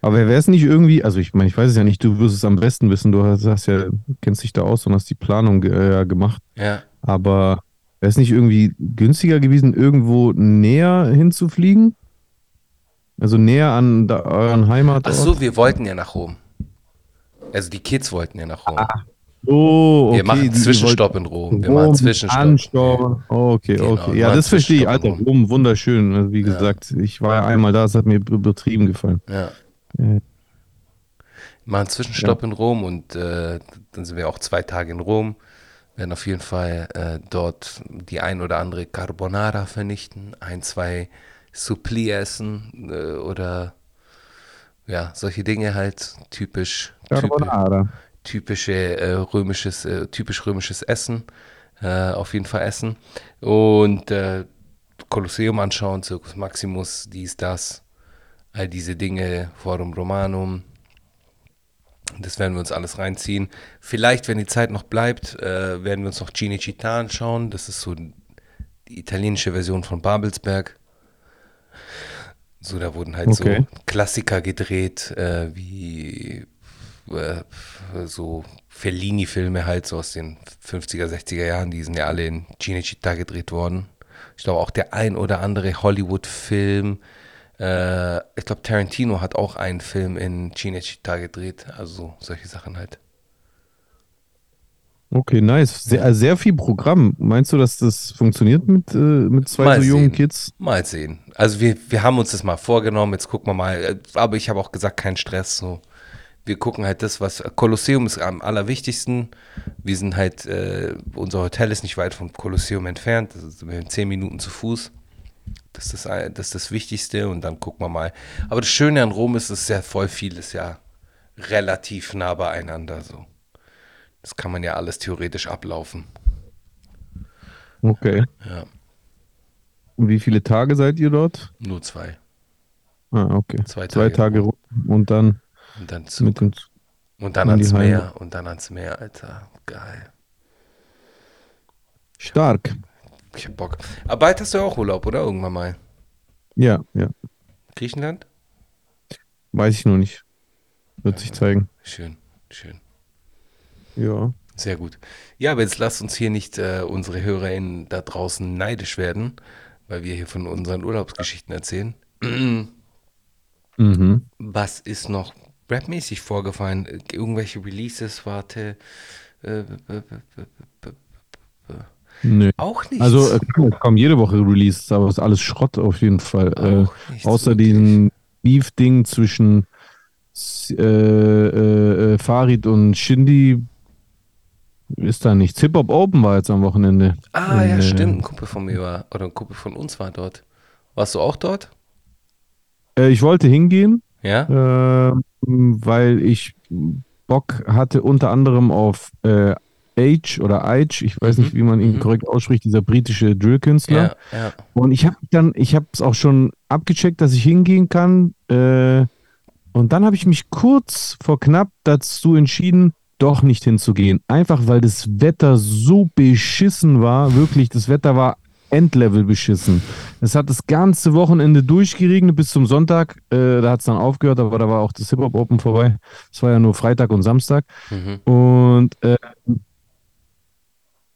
Aber wäre es nicht irgendwie, also ich meine, ich weiß es ja nicht, du wirst es am besten wissen, du hast, hast ja, kennst dich da aus und hast die Planung äh, gemacht. Ja. Aber wäre es nicht irgendwie günstiger gewesen, irgendwo näher hinzufliegen? Also näher an da, euren Heimatort? Ach so, wir wollten ja nach Rom. Also die Kids wollten ja nach Rom. Oh, okay. Wir machen Zwischenstopp in Rom. Wir machen Rom Zwischenstopp. Anstauen. Oh, okay, Genau, okay. wir Ja, machen das verstehe ich. Alter, Rom, wunderschön. Also, wie gesagt, ich war ja einmal da, es hat mir übertrieben gefallen. Ja. Ja. Machen einen Zwischenstopp in Rom und äh, dann sind wir auch zwei Tage in Rom. Werden auf jeden Fall äh, dort die ein oder andere Carbonara vernichten, ein, zwei Suppli essen äh, oder ja, solche Dinge halt typisch, typisch Carbonara. typische äh, römisches, äh, typisch römisches Essen, äh, auf jeden Fall essen. Und äh, Kolosseum anschauen, Circus Maximus, dies, das, all diese Dinge, Forum Romanum. Das werden wir uns alles reinziehen. Vielleicht, wenn die Zeit noch bleibt, äh, werden wir uns noch Cinecittà anschauen. Das ist so die italienische Version von Babelsberg. So, da wurden halt Okay. so Klassiker gedreht, äh, wie äh, so Fellini-Filme halt, so aus den 50er, 60er Jahren, die sind ja alle in Cinecittà gedreht worden. Ich glaube auch der ein oder andere Hollywood-Film, äh, ich glaube Tarantino hat auch einen Film in Cinecittà gedreht, also solche Sachen halt. Okay, nice. Sehr, also sehr viel Programm. Meinst du, dass das funktioniert mit, äh, mit zwei Mal so jungen sehen. Kids? Mal sehen. Also wir, wir haben uns das mal vorgenommen, jetzt gucken wir mal. Äh, Aber ich habe auch gesagt, kein Stress. So. Wir gucken halt das, was Kolosseum ist am allerwichtigsten. Wir sind halt, äh, unser Hotel ist nicht weit vom Kolosseum entfernt. Das wir sind zehn Minuten zu Fuß. Das ist das, ein- das ist das Wichtigste und dann gucken wir mal. Aber das Schöne an Rom ist, es ist ja voll vieles ja relativ nah beieinander. So. Das kann man ja alles theoretisch ablaufen. Okay. Ja, Und wie viele Tage seid ihr dort? nur zwei. Ah, okay. Zwei Zwei Tage Tage rum und dann Und dann Zug. mit dem. Und dann ans. Meer und dann ans Meer, Alter. Geil. Stark. Ich hab Bock. Aber bald hast du ja auch Urlaub, oder? Irgendwann mal. Ja, ja. Griechenland? Weiß ich noch nicht. Wird sich zeigen. Schön, schön. Ja. Sehr gut. Ja, aber jetzt lasst uns hier nicht äh, unsere HörerInnen da draußen neidisch werden, weil wir hier von unseren Urlaubsgeschichten erzählen. [clears throat] Mhm. Was ist noch rapmäßig vorgefallen? Irgendwelche Releases, warte. Äh, b- b- b- Nö. auch nichts. Also, äh, es kommen jede Woche Releases, aber es ist alles Schrott auf jeden Fall. Äh, außer wirklich. diesem Beef-Ding zwischen äh, äh, äh, Farid und Shindy ist da nichts. Hip-Hop Open war jetzt am Wochenende. Ah, In, ja, äh, stimmt. Ein Kumpel von mir war, oder ein Kumpel von uns war dort. Warst du auch dort? Ich wollte hingehen, Ja? ähm, weil ich Bock hatte unter anderem auf äh, Age oder Age, ich weiß Mhm, nicht, wie man ihn mhm. korrekt ausspricht, dieser britische Drillkünstler. Ja, ja. Und ich habe dann, ich habe es auch schon abgecheckt, dass ich hingehen kann. Äh, und dann habe ich mich kurz vor knapp dazu entschieden, doch nicht hinzugehen. Einfach weil das Wetter so beschissen war. Wirklich, das Wetter war Endlevel beschissen. Es hat das ganze Wochenende durchgeregnet bis zum Sonntag. Äh, da hat es dann aufgehört, aber da war auch das Hip-Hop Open vorbei. Es war ja nur Freitag und Samstag. Mhm. Und äh,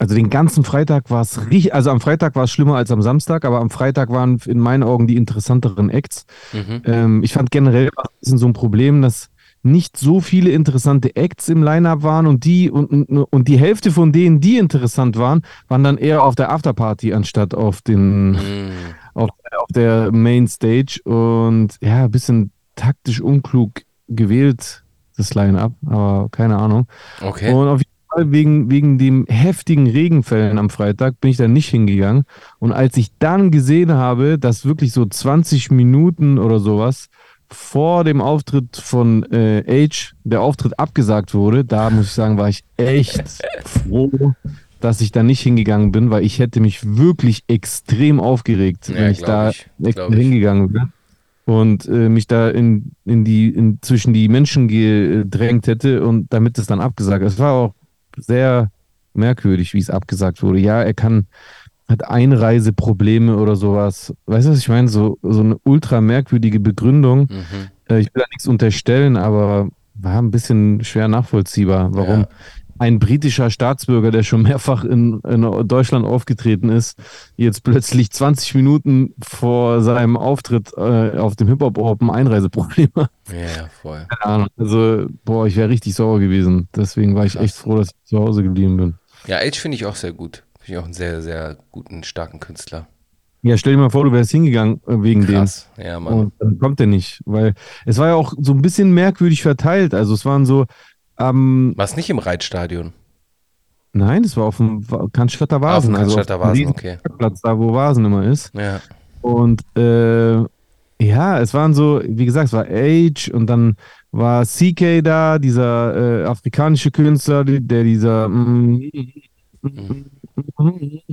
also den ganzen Freitag war es richtig, also am Freitag war es schlimmer als am Samstag, aber am Freitag waren in meinen Augen die interessanteren Acts. Mhm. Ähm, ich fand generell ein bisschen so ein Problem, dass nicht so viele interessante Acts im Line-Up waren und die und, und, und die Hälfte von denen, die interessant waren, waren dann eher auf der Afterparty anstatt auf den Mhm. auf, auf der Main Stage und ja, ein bisschen taktisch unklug gewählt, das Line-Up, aber keine Ahnung. Okay. Und auf jeden Fall wegen, wegen dem heftigen Regenfällen am Freitag bin ich da nicht hingegangen. Und als ich dann gesehen habe, dass wirklich so 20 Minuten oder sowas vor dem Auftritt von äh, Age der Auftritt abgesagt wurde, da muss ich sagen, war ich echt froh, dass ich da nicht hingegangen bin, weil ich hätte mich wirklich extrem aufgeregt, Ja, wenn ich da ich. hingegangen wäre und äh, mich da in, in die, in, zwischen die Menschen gedrängt hätte und damit es dann abgesagt. Es war auch sehr merkwürdig, wie es abgesagt wurde. Ja, er kann, hat Einreiseprobleme oder sowas. Weißt du, was ich meine? So, so eine ultra merkwürdige Begründung. Mhm. Äh, ich will da nichts unterstellen, aber war ein bisschen schwer nachvollziehbar, warum Ja. Ein britischer Staatsbürger, der schon mehrfach in, in Deutschland aufgetreten ist, jetzt plötzlich 20 Minuten vor seinem Auftritt äh, auf dem Hip-Hop Open Einreiseprobleme hat. Ja, voll. Keine Ahnung. Also, boah, ich wäre richtig sauer gewesen. Deswegen war ich Krass. echt froh, dass ich zu Hause geblieben bin. Ja, Age finde ich auch sehr gut. Finde ich auch einen sehr, sehr guten, starken Künstler. Ja, stell dir mal vor, du wärst hingegangen äh, wegen dem. Krass. Ja, Mann. Und dann kommt er nicht, weil es war ja auch so ein bisschen merkwürdig verteilt. Also es waren so, ähm, War es nicht im Reitstadion? nein, es war auf dem Cannstatter Vasen, Auf dem also Cannstatter dem Vasen, okay. Parkplatz, da wo Vasen immer ist. Ja. Und äh, ja, es waren so, wie gesagt, es war Age und dann war CK da, dieser äh, afrikanische Künstler, der dieser mm,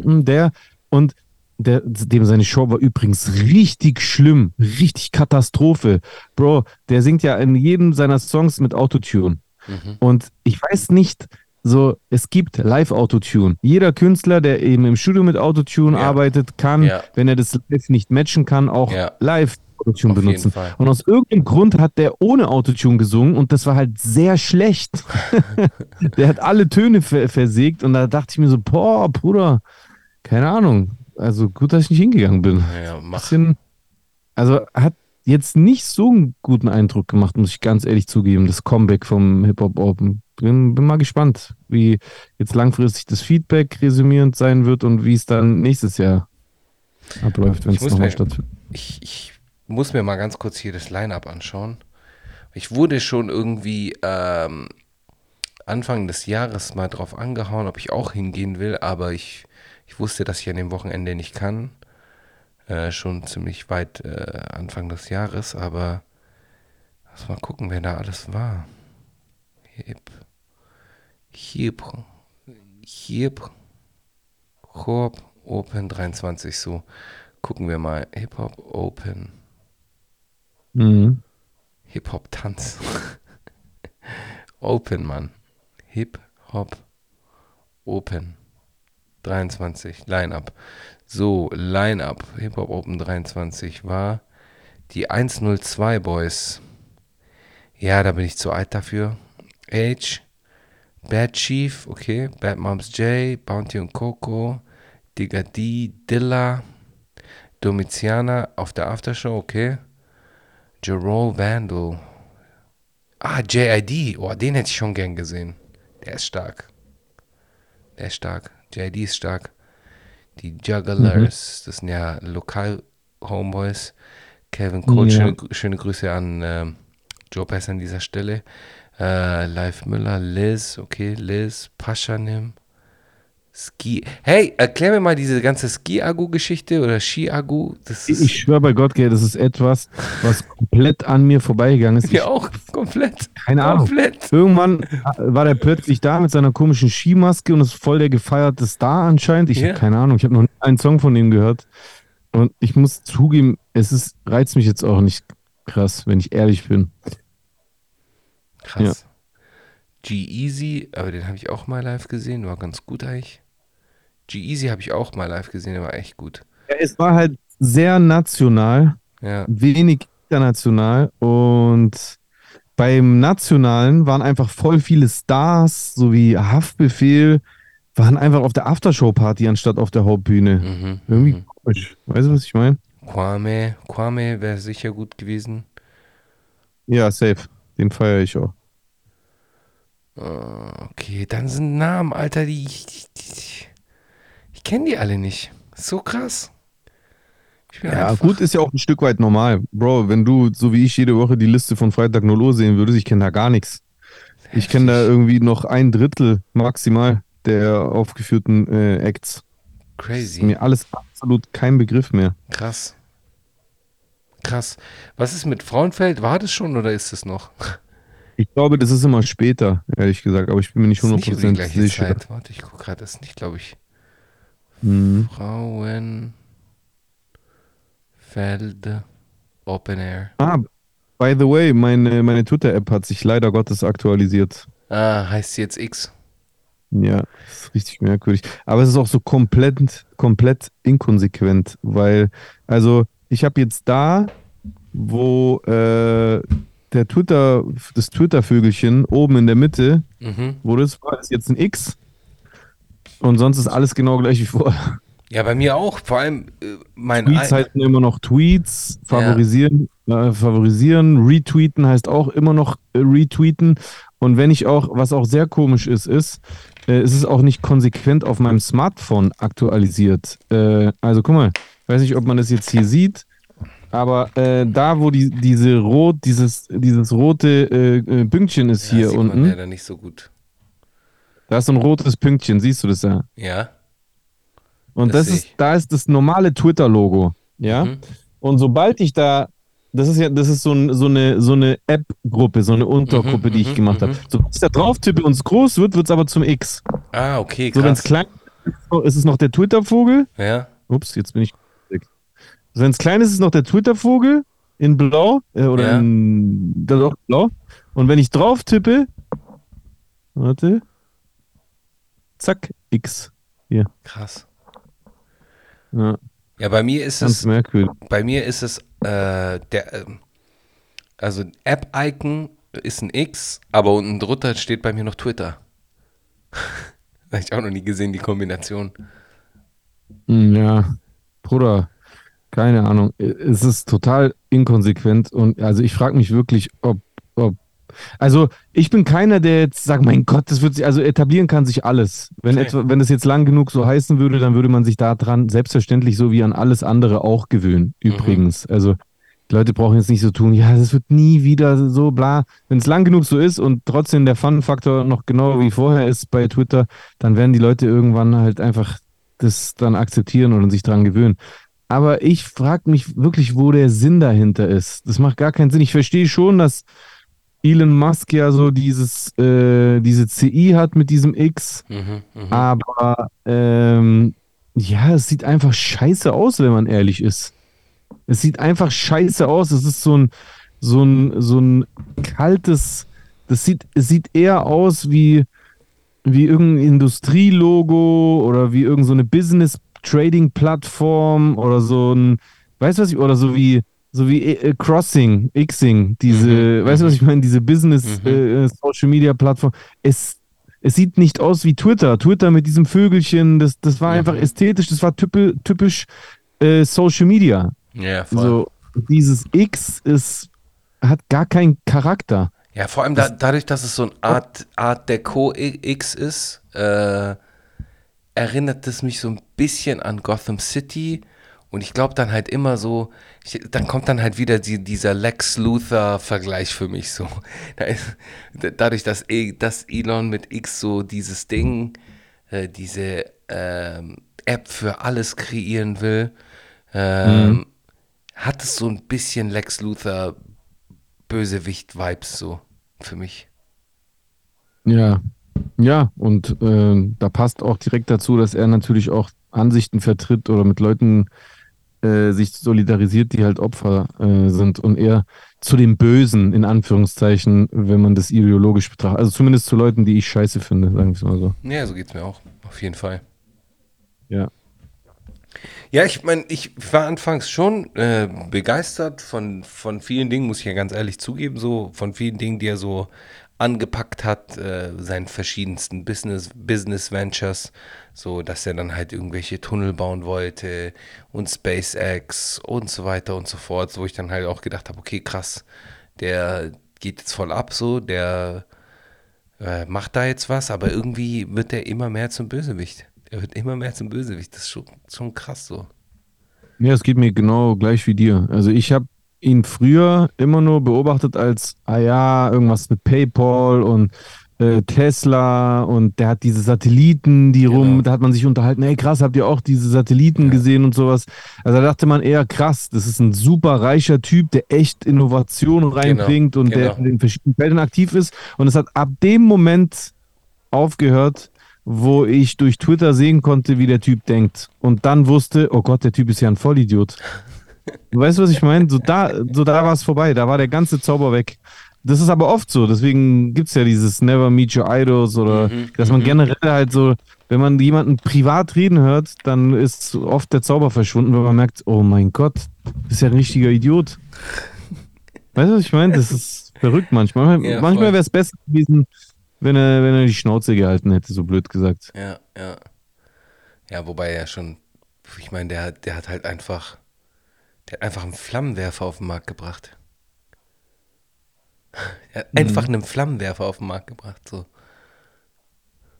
der und der, dem seine Show war übrigens richtig schlimm, richtig Katastrophe. Bro, der singt ja in jedem seiner Songs mit Autotune. Mhm. Und ich weiß nicht, so, es gibt Live-Autotune. Jeder Künstler, der eben im Studio mit Autotune Ja. arbeitet, kann, Ja. wenn er das live nicht matchen kann, auch Ja. live Autotune Auf benutzen. Und aus irgendeinem Grund hat der ohne Autotune gesungen und das war halt sehr schlecht. [laughs] der hat alle Töne ver versägt und da dachte ich mir so, boah, Bruder, keine Ahnung. Also gut, dass ich nicht hingegangen bin. Ja, mach. Bisschen, also hat jetzt nicht so einen guten Eindruck gemacht, muss ich ganz ehrlich zugeben, das Comeback vom Hip-Hop Open. Bin, bin mal gespannt, wie jetzt langfristig das Feedback resümierend sein wird und wie es dann nächstes Jahr abläuft, wenn es nochmal stattfindet. Ich, ich muss mir mal ganz kurz hier das Line-Up anschauen. Ich wurde schon irgendwie ähm, Anfang des Jahres mal drauf angehauen, ob ich auch hingehen will, aber ich, ich wusste, dass ich an dem Wochenende nicht kann. Äh, schon ziemlich weit äh, Anfang des Jahres, aber lass mal gucken, wer da alles war. Hip. Hip. Hip. Hop Open 23, so. Gucken wir mal. Hip-Hop Open. Mhm. Hip-Hop-Tanz. [laughs] Open, Mann. Hip-Hop Open. 23. Line-Up. So, Line-Up. Hip-Hop Open 23 war die 102 Boys. Ja, da bin ich zu alt dafür. Age. Bad Chief, okay. Bad Moms J, Bounty und Coco. Digga D, Dilla. Domitiana auf der Aftershow, okay. Jerome Vandal. Ah, JID. Oh, den hätte ich schon gern gesehen. Der ist stark. Der ist stark. JID ist stark. Die Jugglers, das sind ja Lokal-Homeboys. Kevin Cole, Ja. schöne, schöne Grüße an ähm, Joe Pass an dieser Stelle. Äh, Live Müller, Liz, okay, Liz, Paschanim. Ski. Hey, erklär mir mal diese ganze Ski-Agu-Geschichte oder Ski-Agu. Ich schwöre bei Gott, Gell, das ist etwas, was komplett an mir vorbeigegangen ist. Mir auch komplett. keine Ahnung. Komplett. Irgendwann war der plötzlich da mit seiner komischen Skimaske und ist voll der gefeierte Star anscheinend. Ich Ja. habe keine Ahnung, ich habe noch nie einen Song von ihm gehört. Und ich muss zugeben, es ist, reizt mich jetzt auch nicht krass, wenn ich ehrlich bin. Krass. G-Easy, aber den habe ich auch mal live gesehen, war ganz gut eigentlich. G-Easy habe ich auch mal live gesehen, der war echt gut. Ja, es war halt sehr national, Ja. wenig international und beim Nationalen waren einfach voll viele Stars, so wie Haftbefehl, waren einfach auf der Aftershow-Party anstatt auf der Hauptbühne. Mhm. Irgendwie mhm. komisch. Weißt du, was ich meine? Kwame, Kwame wäre sicher gut gewesen. Ja, safe. Den feiere ich auch. Okay, dann sind Namen, Alter, die, ich kenne die alle nicht. So krass. Ja, einfach, gut, ist ja auch ein Stück weit normal. Bro, wenn du, so wie ich, jede Woche die Liste von Freitag 0 Uhr sehen würdest, ich kenne da gar nichts. Ich kenne da irgendwie noch ein Drittel maximal der aufgeführten äh, Acts. Crazy. Mir alles absolut kein Begriff mehr. Krass. Krass. Was ist mit Frauenfeld? War das schon oder ist es noch? Ich glaube, das ist immer später, ehrlich gesagt, aber ich bin mir nicht Ist nicht um die 100% gleiche sicher. Warte, ich gucke gerade. Das ist nicht, glaube ich. Mhm. Frauenfeld Open Air. Ah, by the way, meine, meine Twitter-App hat sich leider Gottes aktualisiert. Ah, heißt sie jetzt X? Ja, ist richtig merkwürdig. Aber es ist auch so komplett, komplett inkonsequent, weil, also ich habe jetzt da, wo äh, der Twitter, das Twitter-Vögelchen oben in der Mitte, Mhm. wo das war, ist jetzt ein X. Und sonst ist alles genau gleich wie vorher. Ja, bei mir auch. Vor allem äh, mein Tweets Ei- heißen immer noch Tweets, favorisieren, äh, favorisieren, retweeten heißt auch immer noch äh, retweeten. Und wenn ich auch, was auch sehr komisch ist, ist, äh, es ist auch nicht konsequent auf meinem Smartphone aktualisiert. Äh, also guck mal, ich weiß nicht, ob man das jetzt hier sieht, aber äh, da, wo die, diese rot, dieses, dieses rote äh, Pünktchen ist ja, hier sieht man unten, leider nicht so gut. Da ist so ein rotes Pünktchen, siehst du das da? Ja. Und Das das, ist, ich. da ist das normale Twitter-Logo, ja? Mhm. Und sobald ich da, das ist ja, das ist so, ein, so eine, so eine App-Gruppe, so eine Untergruppe, Mhm, die ich mhm, gemacht habe. mhm. Sobald ich da drauf tippe und es groß wird, wird es aber zum X. Ah, okay, So, wenn es krass. klein ist, ist es noch der Twitter-Vogel. Ja. Ups, jetzt bin ich. Also wenn es klein ist, ist es noch der Twitter-Vogel in blau äh, oder Ja. in ist auch blau. Und wenn ich drauf tippe, warte, zack, X. Krass. Ja, Ja, bei mir ist ganz es, merkwürdig. bei mir ist es, äh, der, ähm, also App-Icon ist ein X, aber unten drunter steht bei mir noch Twitter. [laughs] Habe ich auch noch nie gesehen, die Kombination. Hm, Ja, Bruder, keine Ahnung. Es ist total inkonsequent und also ich frage mich wirklich, ob. Also ich bin keiner, der jetzt sagt, mein Gott, das wird sich, also etablieren kann sich alles. Wenn Okay. etwa, wenn es jetzt lang genug so heißen würde, dann würde man sich daran selbstverständlich so wie an alles andere auch gewöhnen. Übrigens. Also die Leute brauchen jetzt nicht so tun, ja, das wird nie wieder so bla. Wenn es lang genug so ist und trotzdem der Fun-Faktor noch genau wie vorher ist bei Twitter, dann werden die Leute irgendwann halt einfach das dann akzeptieren und sich dran gewöhnen. Aber ich frage mich wirklich, wo der Sinn dahinter ist. Das macht gar keinen Sinn. Ich verstehe schon, dass Elon Musk ja so dieses, äh, diese CI hat mit diesem X, Mhm, mhm. aber ähm, ja, es sieht einfach scheiße aus, wenn man ehrlich ist. Es sieht einfach scheiße aus. Es ist so ein, so ein, so ein kaltes, das sieht, es sieht eher aus wie, wie irgendein Industrielogo oder wie irgendeine so eine Business-Trading-Plattform oder so ein, weißt du was ich, oder so wie, so wie äh, Crossing, Xing, diese, Mhm, weißt du was ich meine, diese Mhm. Business-Social-Media-Plattform. Es, es sieht nicht aus wie Twitter. Twitter mit diesem Vögelchen, das, das war einfach Mhm. ästhetisch, das war typisch, typisch äh, Social Media. Ja, voll. So, dieses X ist, hat gar keinen Charakter. Ja, vor allem da, dadurch, dass es so ein Art, Art Deco X ist, äh, erinnert es mich so ein bisschen an Gotham City. Und ich glaube dann halt immer so, ich, dann kommt dann halt wieder die, dieser Lex Luthor-Vergleich für mich so. [laughs] Da ist, dadurch, dass, E- dass Elon mit X so dieses Ding, äh, diese ähm, App für alles kreieren will, ähm, hat es so ein bisschen Lex Luthor Bösewicht-Vibes so für mich. Ja, ja, und ähm, da passt auch direkt dazu, dass er natürlich auch Ansichten vertritt oder mit Leuten äh, sich solidarisiert, die halt Opfer äh, sind und er zu dem Bösen, in Anführungszeichen, wenn man das ideologisch betrachtet. Also zumindest zu Leuten, die ich scheiße finde, sagen wir es mal so. Ja, so geht's mir auch, auf jeden Fall. Ja. Ja, ich meine, ich war anfangs schon äh, begeistert von, von vielen Dingen, muss ich ja ganz ehrlich zugeben, so von vielen Dingen, die er so angepackt hat, äh, seinen verschiedensten Business, Business Ventures, so dass er dann halt irgendwelche Tunnel bauen wollte und SpaceX und so weiter und so fort, wo ich dann halt auch gedacht habe, okay, krass, der geht jetzt voll ab, so, der äh, macht da jetzt was, aber irgendwie wird er immer mehr zum Bösewicht. Er wird immer mehr zum Bösewicht. Das ist schon, schon krass so. Ja, es geht mir genau gleich wie dir. Also ich habe ihn früher immer nur beobachtet als, ah ja, irgendwas mit PayPal und äh, Tesla und der hat diese Satelliten, die rum, Genau. da hat man sich unterhalten, ey krass, habt ihr auch diese Satelliten Ja. gesehen und sowas. Also da dachte man eher krass, das ist ein super reicher Typ, der echt Innovation reinbringt und der genau. in verschiedenen Feldern aktiv ist. Und es hat ab dem Moment aufgehört, wo ich durch Twitter sehen konnte, wie der Typ denkt. Und dann wusste, oh Gott, der Typ ist ja ein Vollidiot. Du weißt, was ich meine? So da, so da war es vorbei, da war der ganze Zauber weg. Das ist aber oft so, deswegen gibt es ja dieses Never Meet Your Idols oder Mhm, dass man mhm. generell halt so, wenn man jemanden privat reden hört, dann ist oft der Zauber verschwunden, weil man merkt, oh mein Gott, ist ja ein richtiger Idiot. Weißt du, was ich meine? Das ist verrückt manchmal. Ja, manchmal wäre es besser gewesen, wenn er, wenn er die Schnauze gehalten hätte, so blöd gesagt. Ja, ja. Ja, wobei er schon, ich meine, der, der hat halt einfach, der hat einfach einen Flammenwerfer auf den Markt gebracht. [laughs] Er hat einfach einen Flammenwerfer auf den Markt gebracht, so.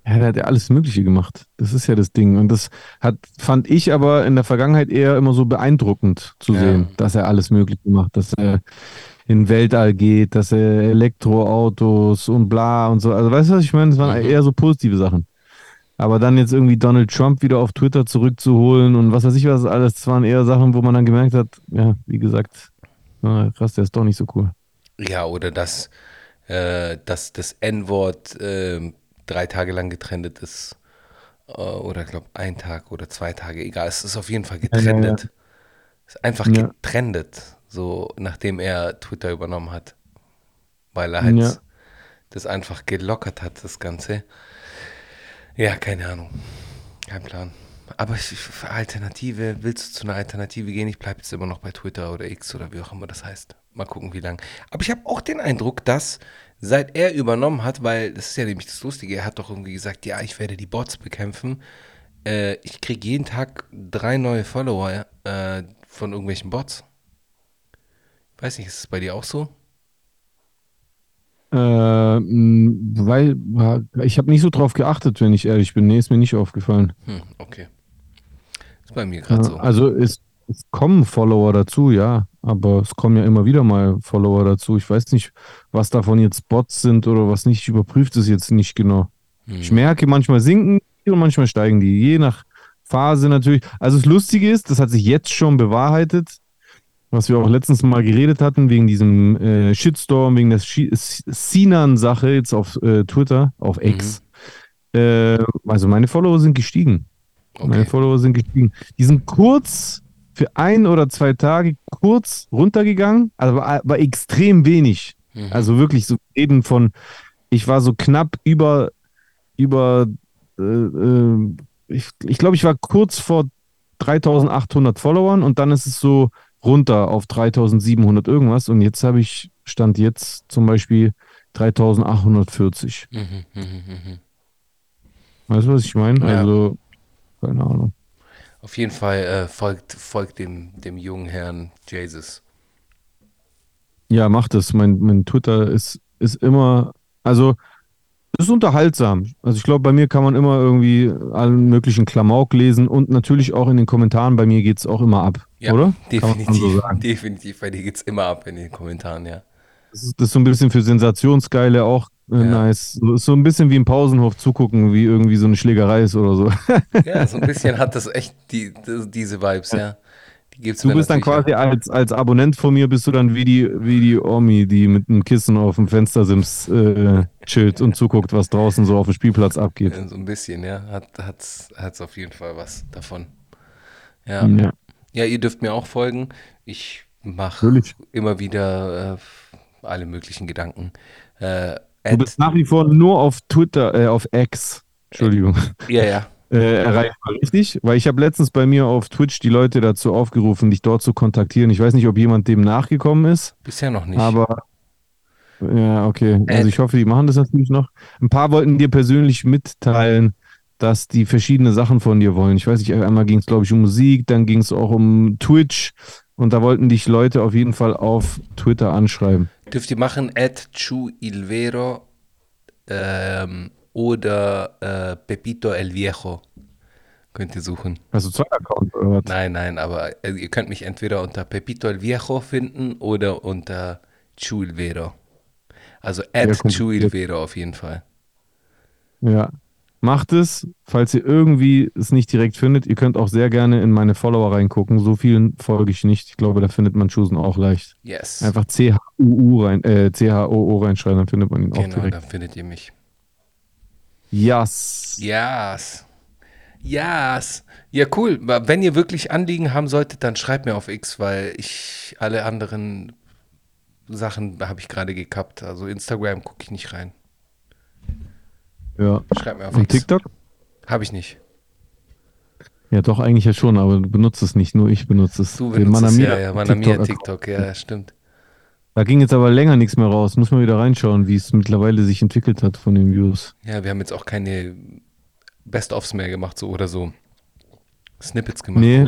Ja, der hat ja alles Mögliche gemacht. Das ist ja das Ding. Und das hat, fand ich aber in der Vergangenheit eher immer so beeindruckend zu Ja. sehen, dass er alles Mögliche macht, dass er in Weltall geht, dass er Elektroautos und bla und so. Also weißt du, was ich meine? Das waren Mhm. eher so positive Sachen. Aber dann jetzt irgendwie Donald Trump wieder auf Twitter zurückzuholen und was weiß ich was alles, das waren eher Sachen, wo man dann gemerkt hat, ja, wie gesagt, krass, der ist doch nicht so cool. Ja, oder dass, äh, dass das N-Wort ähm, drei Tage lang getrennt ist. Äh, oder ich glaube ein Tag oder zwei Tage, egal. Es ist auf jeden Fall ja, ja. getrennt. Es ist einfach Ja. getrennt, so nachdem er Twitter übernommen hat. Weil er halt Ja. das einfach gelockert hat, das Ganze. Ja, keine Ahnung. Kein Plan. Aber ich, Alternative, willst du zu einer Alternative gehen? Ich bleibe jetzt immer noch bei Twitter oder X oder wie auch immer das heißt. Mal gucken, wie lang. Aber ich habe auch den Eindruck, dass seit er übernommen hat, weil das ist ja nämlich das Lustige, er hat doch irgendwie gesagt, ja, ich werde die Bots bekämpfen. Äh, ich kriege jeden Tag drei neue Follower äh, von irgendwelchen Bots. Weiß nicht, ist es bei dir auch so? Äh, weil ich habe nicht so drauf geachtet, wenn ich ehrlich bin. Nee, ist mir nicht aufgefallen. Hm, okay. Ist bei mir gerade Ja, so. also es, es kommen Follower dazu, ja, aber es kommen ja immer wieder mal Follower dazu. Ich weiß nicht, was davon jetzt Bots sind oder was nicht. Ich überprüfe das jetzt nicht genau. Ich Hm. merke, manchmal sinken die und manchmal steigen die, je nach Phase natürlich. Also das Lustige ist, das hat sich jetzt schon bewahrheitet, was wir auch letztens mal geredet hatten, wegen diesem äh, Shitstorm, wegen der Sinan-Sache jetzt auf äh, Twitter, auf X. Äh, also meine Follower sind gestiegen. Meine Okay. Follower sind gestiegen. Die sind kurz für ein oder zwei Tage kurz runtergegangen, aber aber extrem wenig. Mhm. Also wirklich so reden von, ich war so knapp über, über, äh, äh, ich, ich glaube, ich war kurz vor 3800 Followern und dann ist es so runter auf 3700 irgendwas und jetzt habe ich, stand jetzt zum Beispiel 3840. Mhm, mhm, mhm. Weißt du, was ich meine? Ja. Also, keine Ahnung. Auf jeden Fall äh, folgt, folgt dem, dem jungen Herrn Jesus. Ja, mach das. Mein, mein Twitter ist, ist immer, also ist unterhaltsam. Also ich glaube, bei mir kann man immer irgendwie allen möglichen Klamauk lesen und natürlich auch in den Kommentaren, bei mir geht es auch immer ab, Ja, oder? Definitiv. so [laughs] definitiv. Bei dir geht's immer ab in den Kommentaren, ja. Das ist, das ist so ein bisschen für Sensationsgeile auch äh, Ja. nice. So, so ein bisschen wie im Pausenhof zugucken, wie irgendwie so eine Schlägerei ist oder so. Ja, so ein bisschen hat das echt die, die, diese Vibes, ja. Du bist dann quasi als, als Abonnent von mir, bist du dann wie die, wie die Omi, die mit einem Kissen auf dem Fenstersims äh, chillt und zuguckt, was draußen so auf dem Spielplatz abgeht. So ein bisschen, ja. Hat, hat's, hat's auf jeden Fall was davon. Ja. Ja. Ja, ihr dürft mir auch folgen. Ich mache immer wieder äh, alle möglichen Gedanken. Äh, Du bist nach wie vor nur auf Twitter, äh, auf X. Entschuldigung. ja, ja, äh, erreichbar, richtig? Weil ich habe letztens bei mir auf Twitch die Leute dazu aufgerufen, dich dort zu kontaktieren. Ich weiß nicht, ob jemand dem nachgekommen ist, Bisher noch nicht. aber ja, okay. Äh, Also ich hoffe, die machen das natürlich noch. Ein paar wollten dir persönlich mitteilen, dass die verschiedene Sachen von dir wollen. Ich weiß nicht, einmal ging es, glaube ich, um Musik, dann ging es auch um Twitch und da wollten dich Leute auf jeden Fall auf Twitter anschreiben. Dürft ihr machen, at Chu Ilvero ähm, oder äh, Pepito El Viejo. Könnt ihr suchen. Also zwei Accounts oder was? Nein, nein, aber äh, ihr könnt mich entweder unter Pepito El Viejo finden oder unter Chu Ilvero. Also at kompliziert. Chu Ilvero auf jeden Fall. Ja. Macht es, falls ihr irgendwie es nicht direkt findet. Ihr könnt auch sehr gerne in meine Follower reingucken. So vielen folge ich nicht. Ich glaube, da findet man Chusen auch leicht. Yes. Einfach C-H-U-U rein, äh, C-H-O-O reinschreiben, dann findet man ihn auch genau, direkt. dann findet ihr mich. Yes. Yes. Yes. Ja, cool. Wenn ihr wirklich Anliegen haben solltet, dann schreibt mir auf X, weil ich alle anderen Sachen habe ich gerade gekappt. Also Instagram gucke ich nicht rein. Ja. Schreibt mir auf Und X. TikTok? Habe ich nicht. Ja, doch, eigentlich ja schon, aber du benutzt es nicht, nur ich benutze es. Du Den benutzt es, Manamia ja, ja, Manamia TikTok-Account. TikTok, ja, stimmt. Da ging jetzt aber länger nichts mehr raus. Muss man wieder reinschauen, wie es mittlerweile sich entwickelt hat von den Views. Ja, wir haben jetzt auch keine Best-ofs mehr gemacht, so oder so. Snippets gemacht. Nee,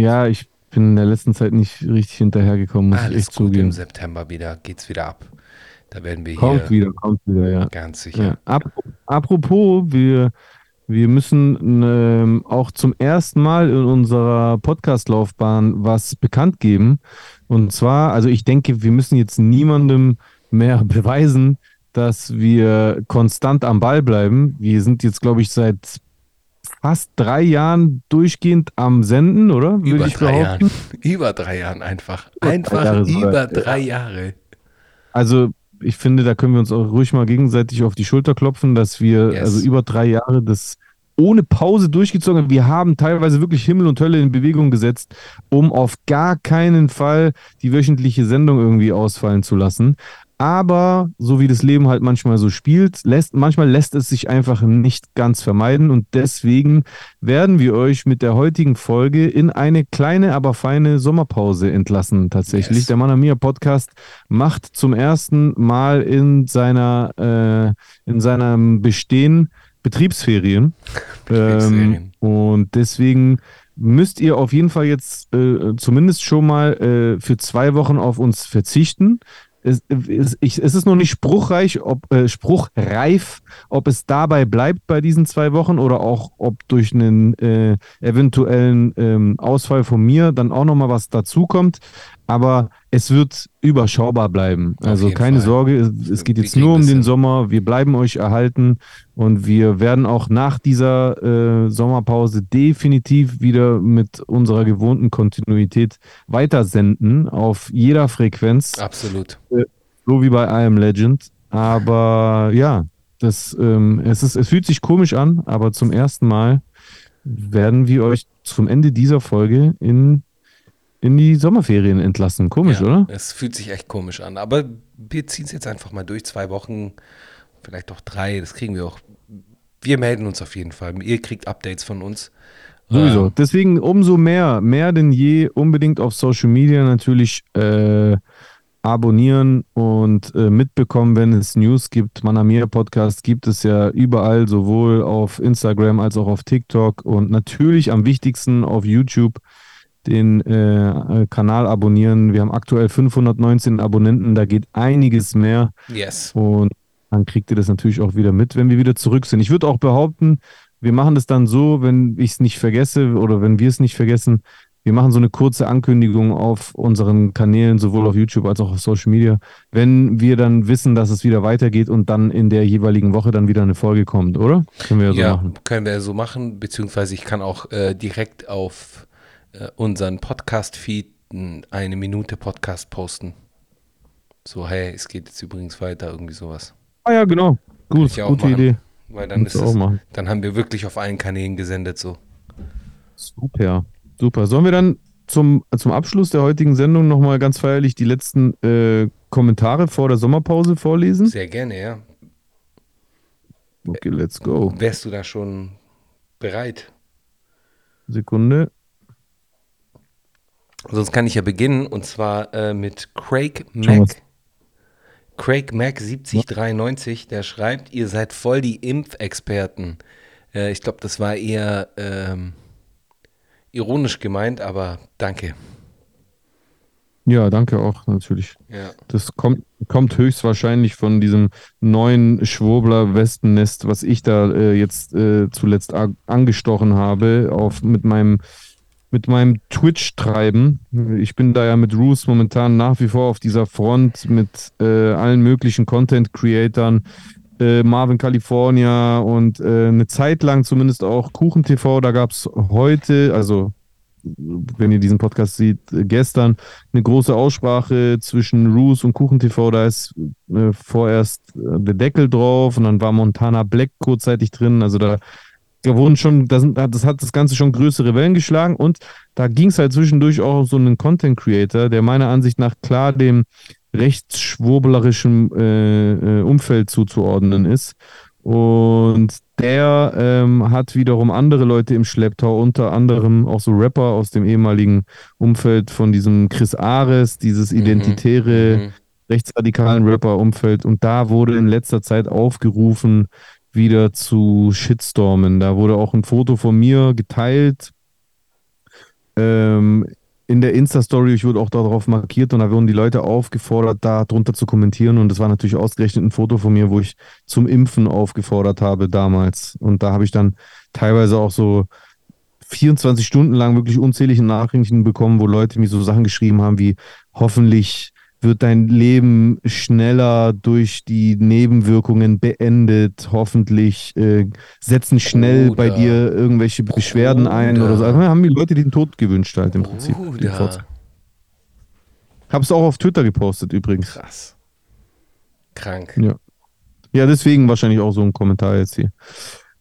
ja, ich bin in der letzten Zeit nicht richtig hinterhergekommen, muss ich Alles echt gut, im zugeben. September wieder, geht's wieder ab. Da werden wir Kommt hier wieder, kommt wieder, ja. ganz sicher. ja. Ap apropos, wir, wir müssen ähm, auch zum ersten Mal in unserer Podcast-Laufbahn was bekannt geben. Und zwar, also ich denke, wir müssen jetzt niemandem mehr [laughs] beweisen, dass wir konstant am Ball bleiben. Wir sind jetzt, glaube ich, seit fast drei Jahren durchgehend am Senden, oder? Würde Über ich drei behaupten. Jahren. [laughs] Über drei Jahren einfach. Über drei Einfach Jahre sogar, über drei Jahre. Also ich finde, da können wir uns auch ruhig mal gegenseitig auf die Schulter klopfen, dass wir Yes. also über drei Jahre das ohne Pause durchgezogen haben. Wir haben teilweise wirklich Himmel und Hölle in Bewegung gesetzt, um auf gar keinen Fall die wöchentliche Sendung irgendwie ausfallen zu lassen. Aber so wie das Leben halt manchmal so spielt, lässt, manchmal lässt es sich einfach nicht ganz vermeiden. Und deswegen werden wir euch mit der heutigen Folge in eine kleine, aber feine Sommerpause entlassen. Tatsächlich. Yes. Der Manamia Podcast macht zum ersten Mal in seiner, äh, in seinem Bestehen Betriebsferien. Betriebsferien. Ähm, und deswegen müsst ihr auf jeden Fall jetzt äh, zumindest schon mal äh, für zwei Wochen auf uns verzichten. Es, es, ich, es ist noch nicht spruchreich, ob, äh, spruchreif, ob es dabei bleibt bei diesen zwei Wochen oder auch ob durch einen äh, eventuellen ähm, Ausfall von mir dann auch nochmal was dazukommt. Aber es wird überschaubar bleiben. Also keine Fall. Sorge, es, es geht jetzt nur um den hin. Sommer. Wir bleiben euch erhalten und wir werden auch nach dieser äh, Sommerpause definitiv wieder mit unserer gewohnten Kontinuität weitersenden auf jeder Frequenz, Absolut. so wie bei I Am Legend. Aber ja, das, ähm, es, ist, es fühlt sich komisch an, aber zum ersten Mal werden wir euch zum Ende dieser Folge in, in die Sommerferien entlassen. Komisch, ja, oder? Es fühlt sich echt komisch an. Aber wir ziehen es jetzt einfach mal durch. Zwei Wochen, vielleicht auch drei. Das kriegen wir auch. Wir melden uns auf jeden Fall. Ihr kriegt Updates von uns. Sowieso. Ähm, Deswegen umso mehr, mehr denn je, unbedingt auf Social Media natürlich äh, abonnieren und äh, mitbekommen, wenn es News gibt. Manamir Podcast gibt es ja überall, sowohl auf Instagram als auch auf TikTok und natürlich am wichtigsten auf YouTube den äh, Kanal abonnieren. Wir haben aktuell 519 Abonnenten, da geht einiges mehr. yes. Und dann kriegt ihr das natürlich auch wieder mit, wenn wir wieder zurück sind. Ich würde auch behaupten, wir machen das dann so, wenn ich es nicht vergesse oder wenn wir es nicht vergessen. Wir machen so eine kurze Ankündigung auf unseren Kanälen, sowohl auf YouTube als auch auf Social Media, wenn wir dann wissen, dass es wieder weitergeht und dann in der jeweiligen Woche dann wieder eine Folge kommt, oder? Können wir ja so Ja, machen. können wir so machen, beziehungsweise ich kann auch äh, direkt auf äh, unseren Podcast-Feed eine Minute Podcast posten. So, hey, es geht jetzt übrigens weiter, irgendwie sowas. Ah ja, genau. Gut, gute machen. Idee. Weil dann Kannst ist es, machen. dann haben wir wirklich auf allen Kanälen gesendet, so. Super, super. Sollen wir dann zum, zum Abschluss der heutigen Sendung nochmal ganz feierlich die letzten äh, Kommentare vor der Sommerpause vorlesen? Sehr gerne, ja. Okay, let's go. Wärst du da schon Bereit. Sekunde. Sonst kann ich ja beginnen und zwar äh, mit Craig Schon Mac. was. Craig Mac 7093, der schreibt, ihr seid voll die Impfexperten. Äh, ich glaube, das war eher ähm, ironisch gemeint, aber danke. Ja, danke auch, natürlich. Ja. Das kommt, kommt höchstwahrscheinlich von diesem neuen Schwurbler-Westennest, was ich da äh, jetzt äh, zuletzt angestochen habe, auf, mit meinem, mit meinem Twitch-Treiben. Ich bin da ja mit Roos momentan nach wie vor auf dieser Front mit äh, allen möglichen Content-Creatern, äh, Marvin California und äh, eine Zeit lang zumindest auch Kuchen TV. Da gab es heute, also wenn ihr diesen Podcast seht, gestern eine große Aussprache zwischen Roos und Kuchen TV. Da ist äh, vorerst der Deckel drauf und dann war Montana Black kurzzeitig drin. Also da, da wurden schon, da sind, das hat das Ganze schon größere Wellen geschlagen und da ging es halt zwischendurch auch um so einen Content Creator, der meiner Ansicht nach klar dem rechtsschwurblerischen äh, äh, Umfeld zuzuordnen ist. Und der ähm, hat wiederum andere Leute im Schlepptau, unter anderem auch so Rapper aus dem ehemaligen Umfeld von diesem Chris Ares, dieses identitäre, Mhm. rechtsradikalen Rapper-Umfeld. Und da wurde in letzter Zeit aufgerufen, wieder zu Shitstormen. Da wurde auch ein Foto von mir geteilt ähm, in der Insta-Story. Ich wurde auch darauf markiert und da wurden die Leute aufgefordert, da drunter zu kommentieren. Und das war natürlich ausgerechnet ein Foto von mir, wo ich zum Impfen aufgefordert habe damals. Und da habe ich dann teilweise auch so 24 Stunden lang wirklich unzählige Nachrichten bekommen, wo Leute mir so Sachen geschrieben haben wie hoffentlich wird dein Leben schneller durch die Nebenwirkungen beendet, hoffentlich äh, setzen schnell bei Bruder. dir irgendwelche Beschwerden ein Bruder. oder so. Also haben die Leute den Tod gewünscht halt im Prinzip. Hab's auch auf Twitter gepostet übrigens. Krass. Krank. Ja. Ja, deswegen wahrscheinlich auch so ein Kommentar jetzt hier.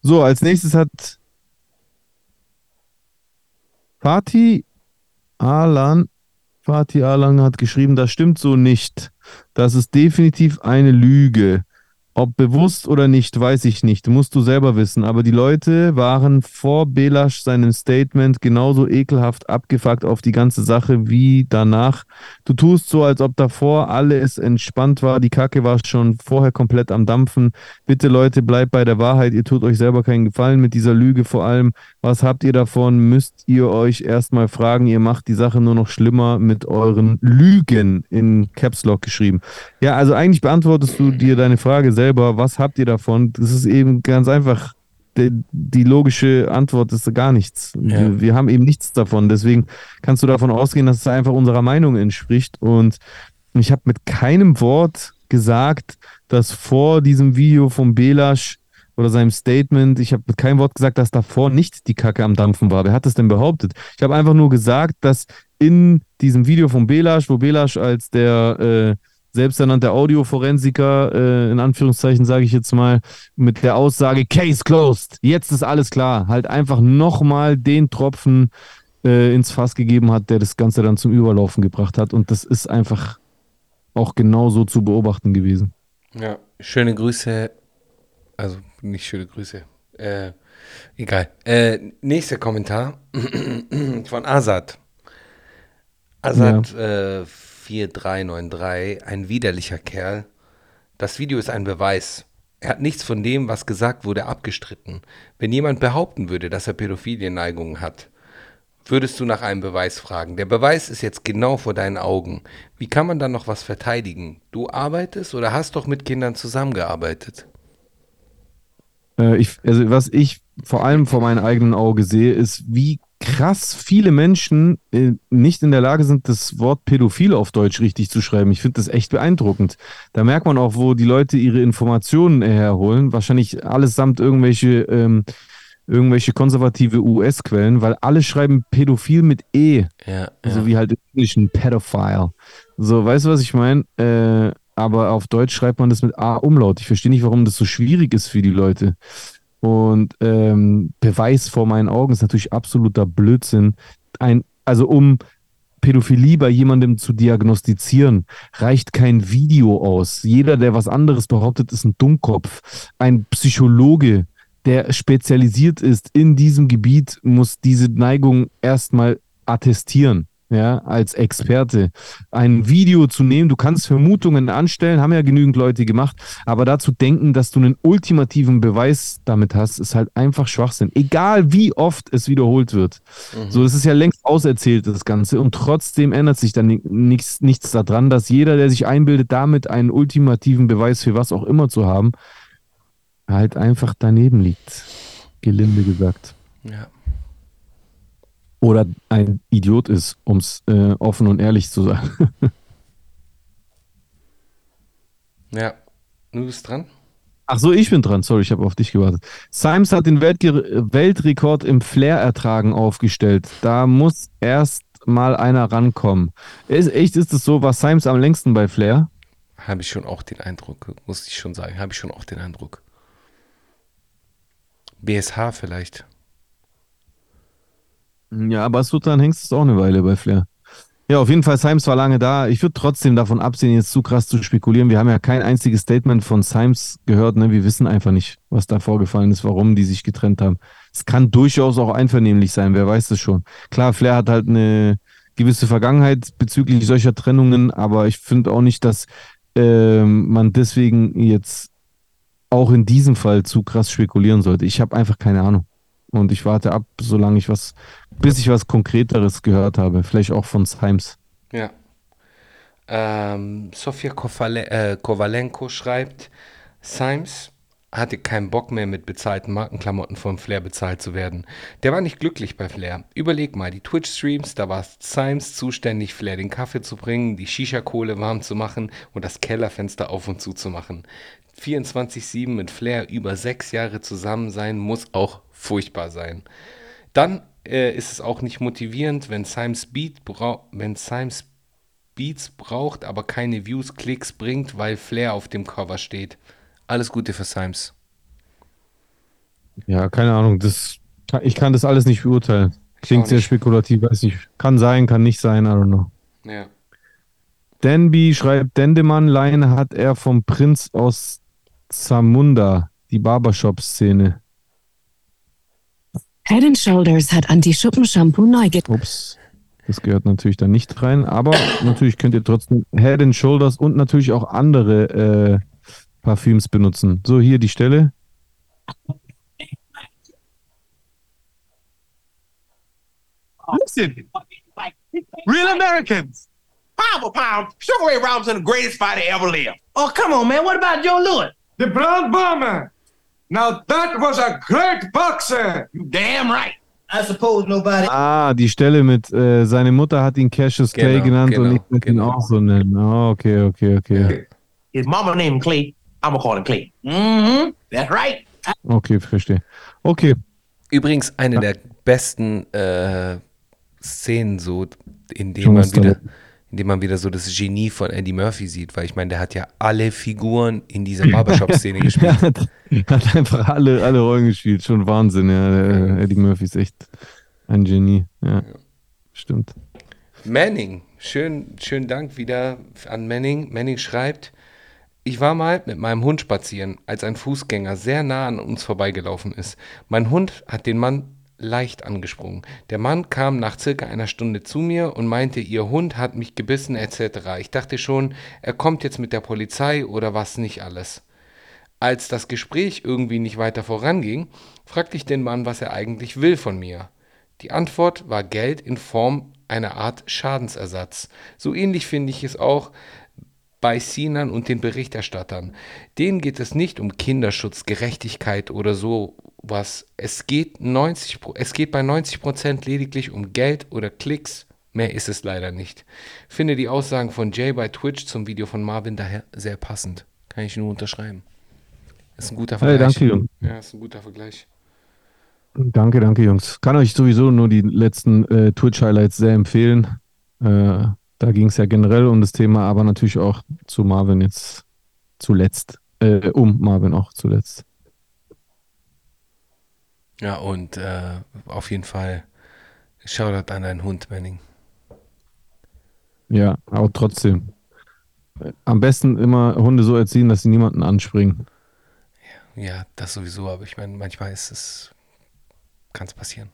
So, als nächstes hat Fatih Alan, Fatih Alan hat geschrieben, das stimmt so nicht. Das ist definitiv eine Lüge. Ob bewusst oder nicht, weiß ich nicht. Musst du selber wissen. Aber die Leute waren vor Belasch seinem Statement genauso ekelhaft abgefuckt auf die ganze Sache wie danach. Du tust so, als ob davor alles entspannt war. Die Kacke war schon vorher komplett am Dampfen. Bitte Leute, bleibt bei der Wahrheit. Ihr tut euch selber keinen Gefallen mit dieser Lüge. Vor allem, was habt ihr davon? Müsst ihr euch erstmal fragen. Ihr macht die Sache nur noch schlimmer mit euren Lügen in Caps Lock geschrieben. Ja, also eigentlich beantwortest du dir deine Frage selber. Was habt ihr davon? Das ist eben ganz einfach. Die, die logische Antwort ist gar nichts. Ja. Wir, wir haben eben nichts davon. Deswegen kannst du davon ausgehen, dass es einfach unserer Meinung entspricht. Und ich habe mit keinem Wort gesagt, dass vor diesem Video von Belasch oder seinem Statement, ich habe mit keinem Wort gesagt, dass davor nicht die Kacke am Dampfen war. Wer hat das denn behauptet? Ich habe einfach nur gesagt, dass in diesem Video von Belasch, wo Belasch als der äh, selbsternannte Audioforensiker, äh, in Anführungszeichen sage ich jetzt mal, mit der Aussage Case closed, jetzt ist alles klar, halt einfach nochmal den Tropfen äh, ins Fass gegeben hat, der das Ganze dann zum Überlaufen gebracht hat. Und das ist einfach auch genauso zu beobachten gewesen. Ja, schöne Grüße. Also nicht schöne Grüße. Äh, egal. Äh, nächster Kommentar [clears throat] von Azad. Azad äh, 4393, ein widerlicher Kerl. Das Video ist ein Beweis. Er hat nichts von dem, was gesagt wurde, abgestritten. Wenn jemand behaupten würde, dass er Pädophilienneigungen hat, würdest du nach einem Beweis fragen. Der Beweis ist jetzt genau vor deinen Augen. Wie kann man dann noch was verteidigen? Du arbeitest oder hast doch mit Kindern zusammengearbeitet? Äh, ich, also was ich vor allem vor meinem eigenen Auge sehe, ist, wie krass viele Menschen äh, nicht in der Lage sind, das Wort Pädophil auf Deutsch richtig zu schreiben. Ich finde das echt beeindruckend. Da merkt man auch, wo die Leute ihre Informationen herholen. Wahrscheinlich allesamt irgendwelche, ähm, irgendwelche konservative US-Quellen, weil alle schreiben Pädophil mit E. Ja, So wie halt im Englischen Pedophile. So, weißt du, was ich meine? Äh, aber auf Deutsch schreibt man das mit A-Umlaut. Ich verstehe nicht, warum das so schwierig ist für die Leute. Und ähm, Beweis vor meinen Augen ist natürlich absoluter Blödsinn. Ein, also um Pädophilie bei jemandem zu diagnostizieren, reicht kein Video aus. Jeder, der was anderes behauptet, ist ein Dummkopf. Ein Psychologe der spezialisiert ist in diesem Gebiet, muss diese Neigung erstmal attestieren ja, als Experte ein Video zu nehmen. Du kannst Vermutungen anstellen, haben ja genügend Leute gemacht, aber dazu denken, dass du einen ultimativen Beweis damit hast, ist halt einfach Schwachsinn. Egal wie oft es wiederholt wird. Mhm. So, es ist ja längst auserzählt, das Ganze, und trotzdem ändert sich dann nichts, nichts daran, dass jeder, der sich einbildet, damit einen ultimativen Beweis für was auch immer zu haben, halt einfach daneben liegt. Gelinde gesagt. Ja oder ein Idiot ist, um es äh, offen und ehrlich zu sagen. [laughs] ja, du bist dran. Ach so, ich bin dran. Sorry, ich habe auf dich gewartet. Symes hat den Weltge Weltrekord im Flair-Ertragen aufgestellt. Da muss erst mal einer rankommen. Ist, echt ist es so, war Symes am längsten bei Flair? Habe ich schon auch den Eindruck, muss ich schon sagen. Habe ich schon auch den Eindruck. BSH vielleicht. Ja, aber Sultan Hengst ist auch eine Weile bei Flair. Ja, auf jeden Fall, Symes war lange da. Ich würde trotzdem davon absehen, jetzt zu krass zu spekulieren. Wir haben ja kein einziges Statement von Symes gehört. Ne? Wir wissen einfach nicht, was da vorgefallen ist, warum die sich getrennt haben. Es kann durchaus auch einvernehmlich sein, wer weiß das schon. Klar, Flair hat halt eine gewisse Vergangenheit bezüglich solcher Trennungen, aber ich finde auch nicht, dass äh, man deswegen jetzt auch in diesem Fall zu krass spekulieren sollte. Ich habe einfach keine Ahnung. Und ich warte ab, solange ich was, bis ich was Konkreteres gehört habe. Vielleicht auch von Symes. Ja. Ähm, Sofia Kovale äh, Kovalenko schreibt, Symes hatte keinen Bock mehr mit bezahlten Markenklamotten von Flair bezahlt zu werden. Der war nicht glücklich bei Flair. Überleg mal, die Twitch-Streams, da war Symes zuständig, Flair den Kaffee zu bringen, die Shisha-Kohle warm zu machen und das Kellerfenster auf und zu zu machen. 24-7 mit Flair über sechs Jahre zusammen sein, muss auch furchtbar sein. Dann äh, ist es auch nicht motivierend, wenn Symes, Beat wenn Symes Beats braucht, aber keine Views, Klicks bringt, weil Flair auf dem Cover steht. Alles Gute für Symes. Ja, keine Ahnung. Das, ich kann das alles nicht beurteilen. Klingt sehr spekulativ, weiß nicht. Kann sein, kann nicht sein, I don't know. Ja. Denby schreibt, Dendemann Line hat er vom Prinz aus Zamunda, die Barbershop-Szene. Head and Shoulders hat Anti-Schuppen-Shampoo neu Ups, das gehört natürlich da nicht rein, aber natürlich könnt ihr trotzdem Head and Shoulders und natürlich auch andere äh, Parfüms benutzen. So, hier die Stelle. Listen, real Americans. Pound for pound, Sugar Ray Robinson, the greatest fighter ever lived. Oh, come on, man. What about Joe Louis? The Brown Bomber. Now that was a great boxer. You damn right. I suppose nobody. Ah, die Stelle mit, äh, seine Mutter hat ihn Cassius Clay genau, genannt genau, und ich würde genau. ihn auch so nennen. Oh, okay, okay, okay. His mama named Clay. I'm gonna call him Clay. Mm-hmm. That's right. Okay, verstehe. Okay. Übrigens eine der besten äh, Szenen so, in denen man wieder indem man wieder so das Genie von Eddie Murphy sieht, weil ich meine, der hat ja alle Figuren in dieser Barbershop-Szene [laughs] gespielt. er hat, hat, einfach alle, alle Rollen gespielt, schon Wahnsinn, ja. Der, Eddie Murphy ist echt ein Genie, ja. ja. Stimmt. Manning, schön, schönen Dank wieder an Manning. Manning schreibt, ich war mal mit meinem Hund spazieren, als ein Fußgänger sehr nah an uns vorbeigelaufen ist. Mein Hund hat den Mann leicht angesprungen. Der Mann kam nach circa einer Stunde zu mir und meinte, ihr Hund hat mich gebissen etc. Ich dachte schon, er kommt jetzt mit der Polizei oder was nicht alles. Als das Gespräch irgendwie nicht weiter voranging, fragte ich den Mann, was er eigentlich will von mir. Die Antwort war Geld in Form einer Art Schadensersatz. So ähnlich finde ich es auch bei Sinan und den Berichterstattern. Denen geht es nicht um Kinderschutz, Gerechtigkeit oder so was. Es geht, 90, es geht bei 90 Prozent lediglich um Geld oder Klicks. Mehr ist es leider nicht. Finde die Aussagen von Jay bei Twitch zum Video von Marvin daher sehr passend. Kann ich nur unterschreiben. Ist ein guter Vergleich. Hey, danke, Jungs. Ja, ist ein guter Vergleich. Danke, danke, Jungs. Kann euch sowieso nur die letzten äh, Twitch-Highlights sehr empfehlen. Äh, da ging es ja generell um das Thema, aber natürlich auch zu Marvin jetzt zuletzt. Äh, um Marvin auch zuletzt. Ja, und äh, auf jeden Fall Shoutout an deinen Hund, Manning. Ja, aber trotzdem. Am besten immer Hunde so erziehen, dass sie niemanden anspringen. ja, das sowieso, aber ich meine, manchmal ist es, kann es passieren.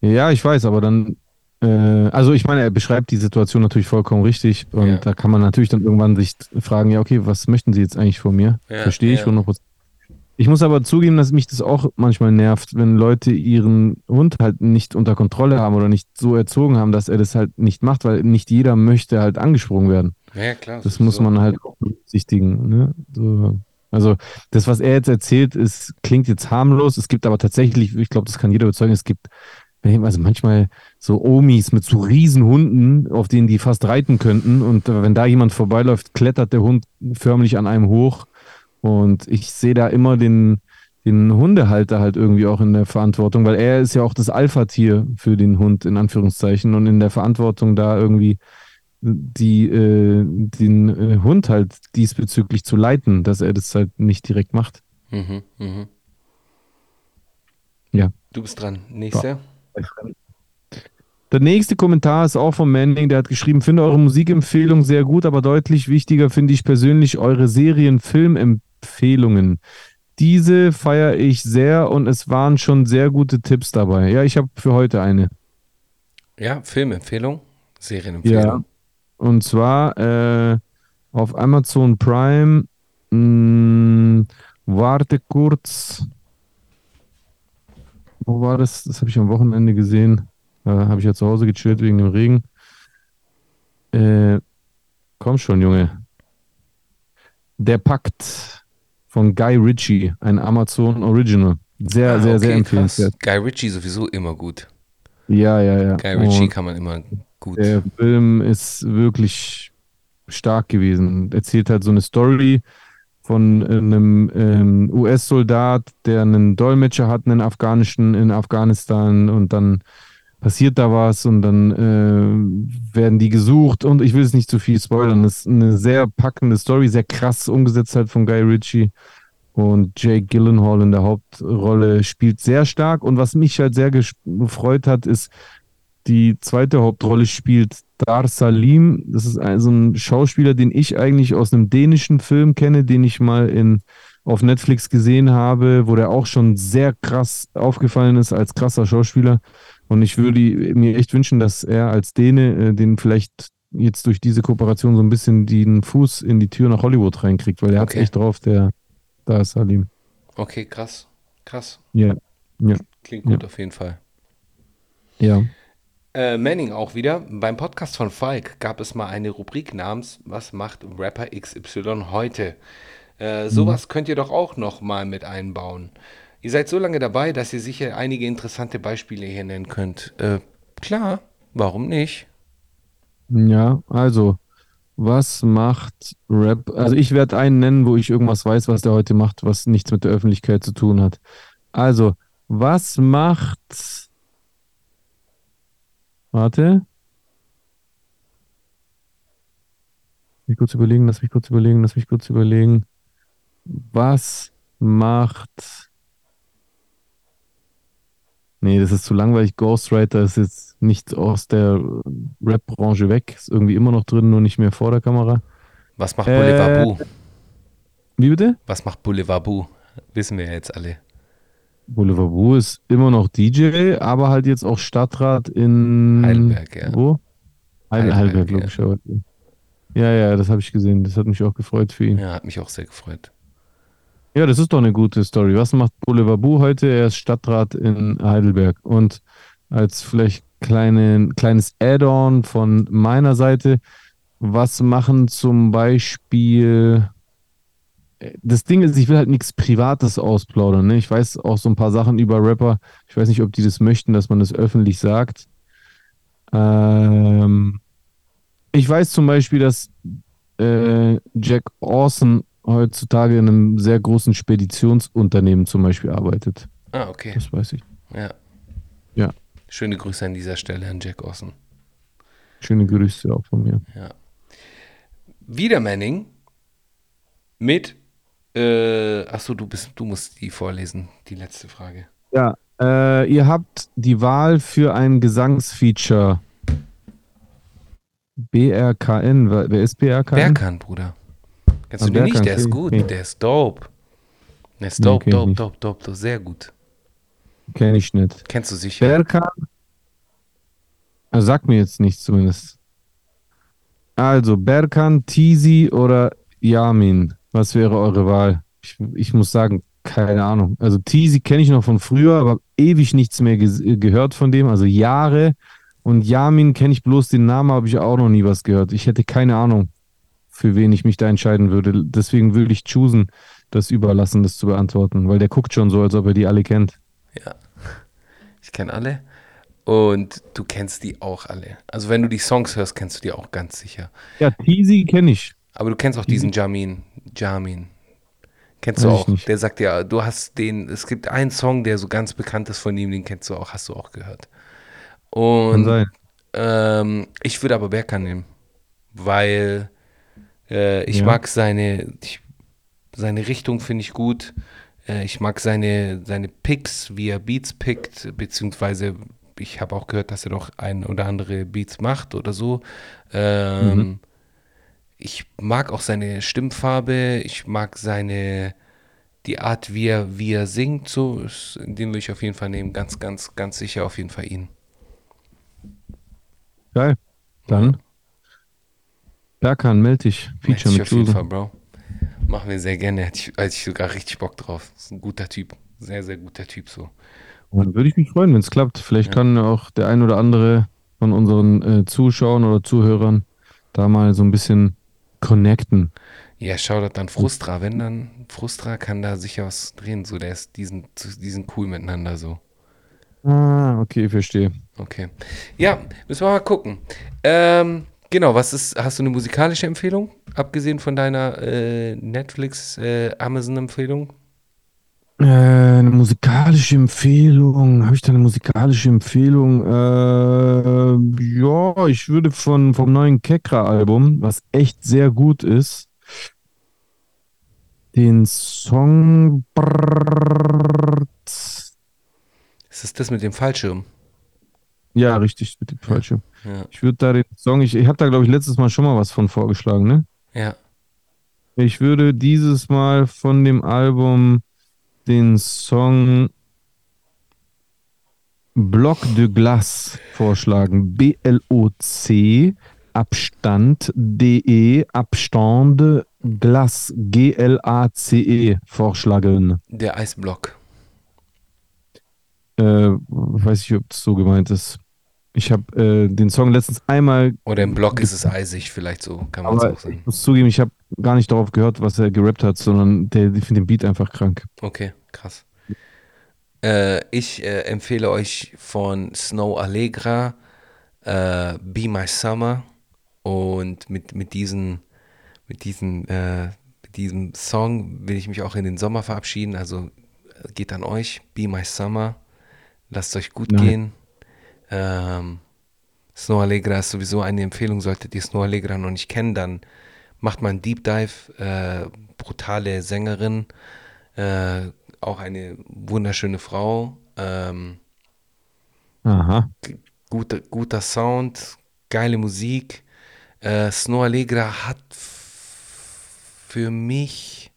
Ja, ich weiß, aber dann, also ich meine, er beschreibt die Situation natürlich vollkommen richtig und Ja. da kann man natürlich dann irgendwann sich fragen, ja, okay, was möchten Sie jetzt eigentlich von mir? Ja, Verstehe ich ja. 100%. Ich muss aber zugeben, dass mich das auch manchmal nervt, wenn Leute ihren Hund halt nicht unter Kontrolle haben oder nicht so erzogen haben, dass er das halt nicht macht, weil nicht jeder möchte halt angesprungen werden. Ja, klar. Das muss man halt auch berücksichtigen. Ne? So. Also das, was er jetzt erzählt, ist, klingt jetzt harmlos. Es gibt aber tatsächlich, ich glaube, das kann jeder überzeugen, es gibt also manchmal so Omis mit so riesen Hunden, auf denen die fast reiten könnten. Und äh, wenn da jemand vorbeiläuft, klettert der Hund förmlich an einem hoch. Und ich sehe da immer den, den Hundehalter halt irgendwie auch in der Verantwortung, weil er ist ja auch das Alpha-Tier für den Hund, in Anführungszeichen, und in der Verantwortung da irgendwie die, äh, den äh, Hund halt diesbezüglich zu leiten, dass er das halt nicht direkt macht. Mhm, mhm. Ja. Du bist dran. Nächster. Der nächste Kommentar ist auch von Manning, der hat geschrieben, finde eure Musikempfehlung sehr gut, aber deutlich wichtiger finde ich persönlich eure Serien-Filmempfehlungen. Diese feiere ich sehr und es waren schon sehr gute Tipps dabei. Ja, ich habe für heute eine. Ja, Filmempfehlung, Serienempfehlung. Und zwar äh, auf Amazon Prime. Mh, warte kurz. Wo war das? Das habe ich am Wochenende gesehen. Da habe ich ja zu Hause gechillt wegen dem Regen. Äh, komm schon, Junge. Der Pakt von Guy Ritchie, ein Amazon Original. Sehr, Ah, sehr, sehr okay, empfehlenswert. krass. Guy Ritchie sowieso immer gut. Ja, ja, ja. Guy Ritchie Und kann man immer gut. Der Film ist wirklich stark gewesen. Erzählt halt so eine Story von einem ähm, US-Soldat, der einen Dolmetscher hat, einen afghanischen in Afghanistan und dann passiert da was und dann äh, werden die gesucht und ich will es nicht zu viel spoilern. Das ist eine sehr packende Story, sehr krass umgesetzt halt von Guy Ritchie und Jake Gyllenhaal in der Hauptrolle spielt sehr stark und was mich halt sehr gefreut hat, ist die zweite Hauptrolle spielt Dar Salim. Das ist ein, so ein Schauspieler, den ich eigentlich aus einem dänischen Film kenne, den ich mal in, auf Netflix gesehen habe, wo der auch schon sehr krass aufgefallen ist als krasser Schauspieler. Und ich würde mir echt wünschen, dass er als Däne äh, den vielleicht jetzt durch diese Kooperation so ein bisschen den Fuß in die Tür nach Hollywood reinkriegt, weil er hat Okay. echt drauf, der Dar Salim. Okay, krass. Krass. Ja, ja, Klingt gut auf jeden Fall. ja. Äh, Manning auch wieder. Beim Podcast von Falk gab es mal eine Rubrik namens Was macht Rapper XY heute? Äh, sowas könnt ihr doch auch noch mal mit einbauen. Ihr seid so lange dabei, dass ihr sicher einige interessante Beispiele hier nennen könnt. Äh, klar, warum nicht? Ja, also, was macht Rap? Also, ich werde einen nennen, wo ich irgendwas weiß, was der heute macht, was nichts mit der Öffentlichkeit zu tun hat. Also, was macht. Warte. Lass mich kurz überlegen, lass mich kurz überlegen, lass mich kurz überlegen. Was macht. Nee, das ist zu langweilig. Ghostwriter ist jetzt nicht aus der Rap-Branche weg. Ist irgendwie immer noch drin, nur nicht mehr vor der Kamera. Was macht Äh, Boulevard Boo? Wie bitte? Was macht Boulevard Boo? Wissen wir ja jetzt alle. Boulevard Boo ist immer noch DJ, aber halt jetzt auch Stadtrat in Heidelberg, ja. Wo? Heidel, Heidelberg, Heidelberg, ja. logischerweise. Ja, ja, das habe ich gesehen. Das hat mich auch gefreut für ihn. Ja, hat mich auch sehr gefreut. Ja, das ist doch eine gute Story. Was macht Boulevard Boo heute? Er ist Stadtrat in Heidelberg. Und als vielleicht kleine, kleines Add-on von meiner Seite, was machen zum Beispiel. Das Ding ist, ich will halt nichts Privates ausplaudern. Ne? Ich weiß auch so ein paar Sachen über Rapper. Ich weiß nicht, ob die das möchten, dass man das öffentlich sagt. Ähm, ich weiß zum Beispiel, dass äh, Jack Orson heutzutage in einem sehr großen Speditionsunternehmen zum Beispiel arbeitet. Ah, okay. Das weiß ich. Ja. Ja. Schöne Grüße an dieser Stelle an Jack Orson. Schöne Grüße auch von mir. Ja. Wieder Manning mit. Äh, achso, du bist, du musst die vorlesen, die letzte Frage. Ja, äh, ihr habt die Wahl für ein Gesangsfeature. BRKN, wer ist BRKN? Berkan, Bruder. Kennst Ah, du den nicht? Der ist gut, okay. der ist dope. Ne, ist Nee, dope, kenn ich dope, nicht. dope, dope, dope, sehr gut. Kenne ich nicht. Kennst du sicher? Berkan. Also sag mir jetzt nichts zumindest. Also, Berkan, Tizi oder Yamin? Was wäre eure Wahl? Ich, ich muss sagen, keine Ahnung. Also Tizi kenne ich noch von früher, aber ewig nichts mehr ges- äh, gehört von dem, also Jahre. Und Yamin kenne ich bloß den Namen, habe ich auch noch nie was gehört. Ich hätte keine Ahnung, für wen ich mich da entscheiden würde. Deswegen würde ich choosen, das überlassen, das zu beantworten, weil der guckt schon so, als ob er die alle kennt. Ja. Ich kenne alle. Und du kennst die auch alle. Also wenn du die Songs hörst, kennst du die auch ganz sicher. Ja, Tizi kenne ich. Aber du kennst auch diesen Jamin. Jamin. Kennst du auch. Der sagt ja, du hast den, es gibt einen Song, der so ganz bekannt ist von ihm, den kennst du auch, hast du auch gehört. Kann Und sein. ähm, ich würde aber Berkan nehmen, weil äh, ich Ja. mag seine, ich, seine Richtung finde ich gut. Äh, ich mag seine, seine Picks, wie er Beats pickt, beziehungsweise ich habe auch gehört, dass er doch ein oder andere Beats macht oder so. Ähm, Mhm. Ich mag auch seine Stimmfarbe, ich mag seine, die Art, wie er, wie er singt, so, den will ich auf jeden Fall nehmen, ganz, ganz, ganz sicher auf jeden Fall ihn. Geil. Dann. Berkan, meld dich. Feature ich mit auf jeden. Fall, Bro. Machen wir sehr gerne. Hätte ich, ich sogar richtig Bock drauf. Ist ein guter Typ. Sehr, sehr guter Typ so. Dann würde ich mich freuen, wenn es klappt. Vielleicht kann auch der ein oder andere von unseren äh, Zuschauern oder Zuhörern da mal so ein bisschen connecten. Ja, Shoutout an Frustra. Wenn dann, Frustra kann da sicher was drehen. So, der ist diesen, die sind cool miteinander so. Ah, okay, verstehe. Okay. Ja, müssen wir mal gucken. Ähm, genau, was ist, hast du eine musikalische Empfehlung? Abgesehen von deiner äh, Netflix, äh, Amazon-Empfehlung? Äh, eine musikalische Empfehlung. Habe ich da eine musikalische Empfehlung? Äh, ja, ich würde von, vom neuen Kekra-Album, was echt sehr gut ist, den Song. Ist das das mit dem Fallschirm? Ja, richtig, mit dem Falschen. Ja. Ich würde da den Song, ich, ich habe da, glaube ich, letztes Mal schon mal was von vorgeschlagen, ne? Ja. Ich würde dieses Mal von dem Album den Song Bloc de Glace vorschlagen. B-L-O-C Abstand D-E Abstand Glace G-L-A-C-E vorschlagen. Der Eisblock. Äh, weiß ich, ob das so gemeint ist. Ich habe äh, den Song letztens einmal Oder im Block ist es eisig, vielleicht so, kann man es auch sagen. ich muss zugeben, ich habe gar nicht darauf gehört, was er gerappt hat, sondern der, ich finde den Beat einfach krank. Okay, krass. Äh, ich äh, empfehle euch von Snow Allegra äh, Be My Summer und mit, mit, diesen, mit, diesen, äh, mit diesem Song will ich mich auch in den Sommer verabschieden. Also äh, geht an euch, Be My Summer. Lasst euch gut Nice. gehen. Ähm, Snow Allegra ist sowieso eine Empfehlung. Solltet ihr Snow Allegra noch nicht kennen, dann macht mal einen Deep Dive. Äh, brutale Sängerin. Äh, auch eine wunderschöne Frau. Ähm, Aha. guter, guter Sound, geile Musik. Äh, Snow Allegra hat für mich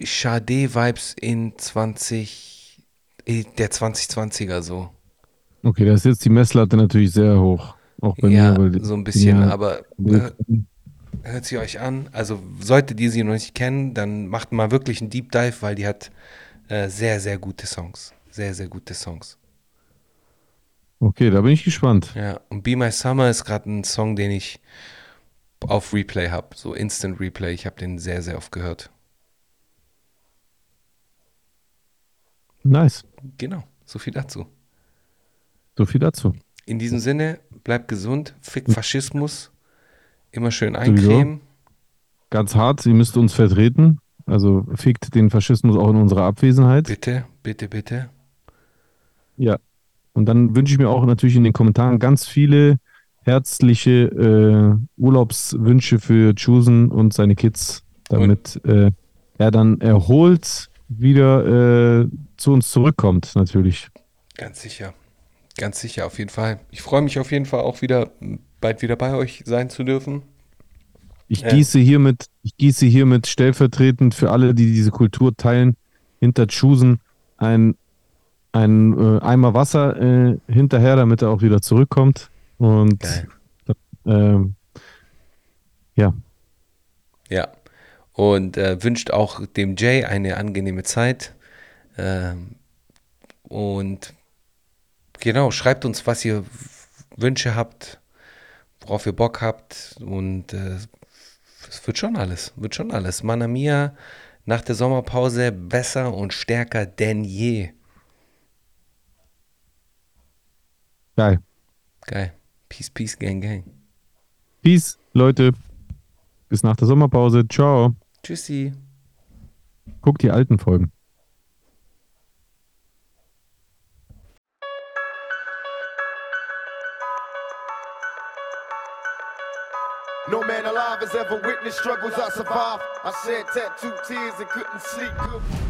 Sade-Vibes in 20, äh, der 2020er so. Okay, da ist jetzt die Messlatte natürlich sehr hoch. Auch bei ja, mir. Weil so ein bisschen, ja, aber äh, hört sie euch an. Also solltet ihr sie noch nicht kennen, dann macht mal wirklich einen Deep Dive, weil die hat äh, sehr, sehr gute Songs. Sehr, sehr gute Songs. Okay, da bin ich gespannt. Ja, und Be My Summer ist gerade ein Song, den ich auf Replay habe, so Instant Replay. Ich habe den sehr, sehr oft gehört. Nice. Genau, so viel dazu. So viel dazu. In diesem Sinne, bleibt gesund, fick Faschismus, immer schön eincremen. Ganz hart, ihr müsst uns vertreten. Also fickt den Faschismus auch in unserer Abwesenheit. Bitte, bitte, bitte. Ja. Und dann wünsche ich mir auch natürlich in den Kommentaren ganz viele herzliche äh, Urlaubswünsche für Chusen und seine Kids, damit äh, er dann erholt wieder äh, zu uns zurückkommt, natürlich. Ganz sicher. Ganz sicher, auf jeden Fall. Ich freue mich auf jeden Fall auch wieder, bald wieder bei euch sein zu dürfen. Ich Ja. gieße hiermit, ich gieße hiermit stellvertretend für alle, die diese Kultur teilen, hinter Chusen ein, ein äh, Eimer Wasser äh, hinterher, damit er auch wieder zurückkommt. Und ähm, ja, Ja. Und äh, wünscht auch dem Jay eine angenehme Zeit. Ähm, und genau, schreibt uns, was ihr Wünsche habt, worauf ihr Bock habt. Und äh, es wird schon alles, wird schon alles. Manamia nach der Sommerpause besser und stärker denn je. geil. Geil. Peace, peace, gang, gang. Peace, Leute. Bis nach der Sommerpause. Ciao. Tschüssi. Guckt die alten Folgen. No man alive has ever witnessed struggles I survived. I shed tattooed tears and couldn't sleep. Good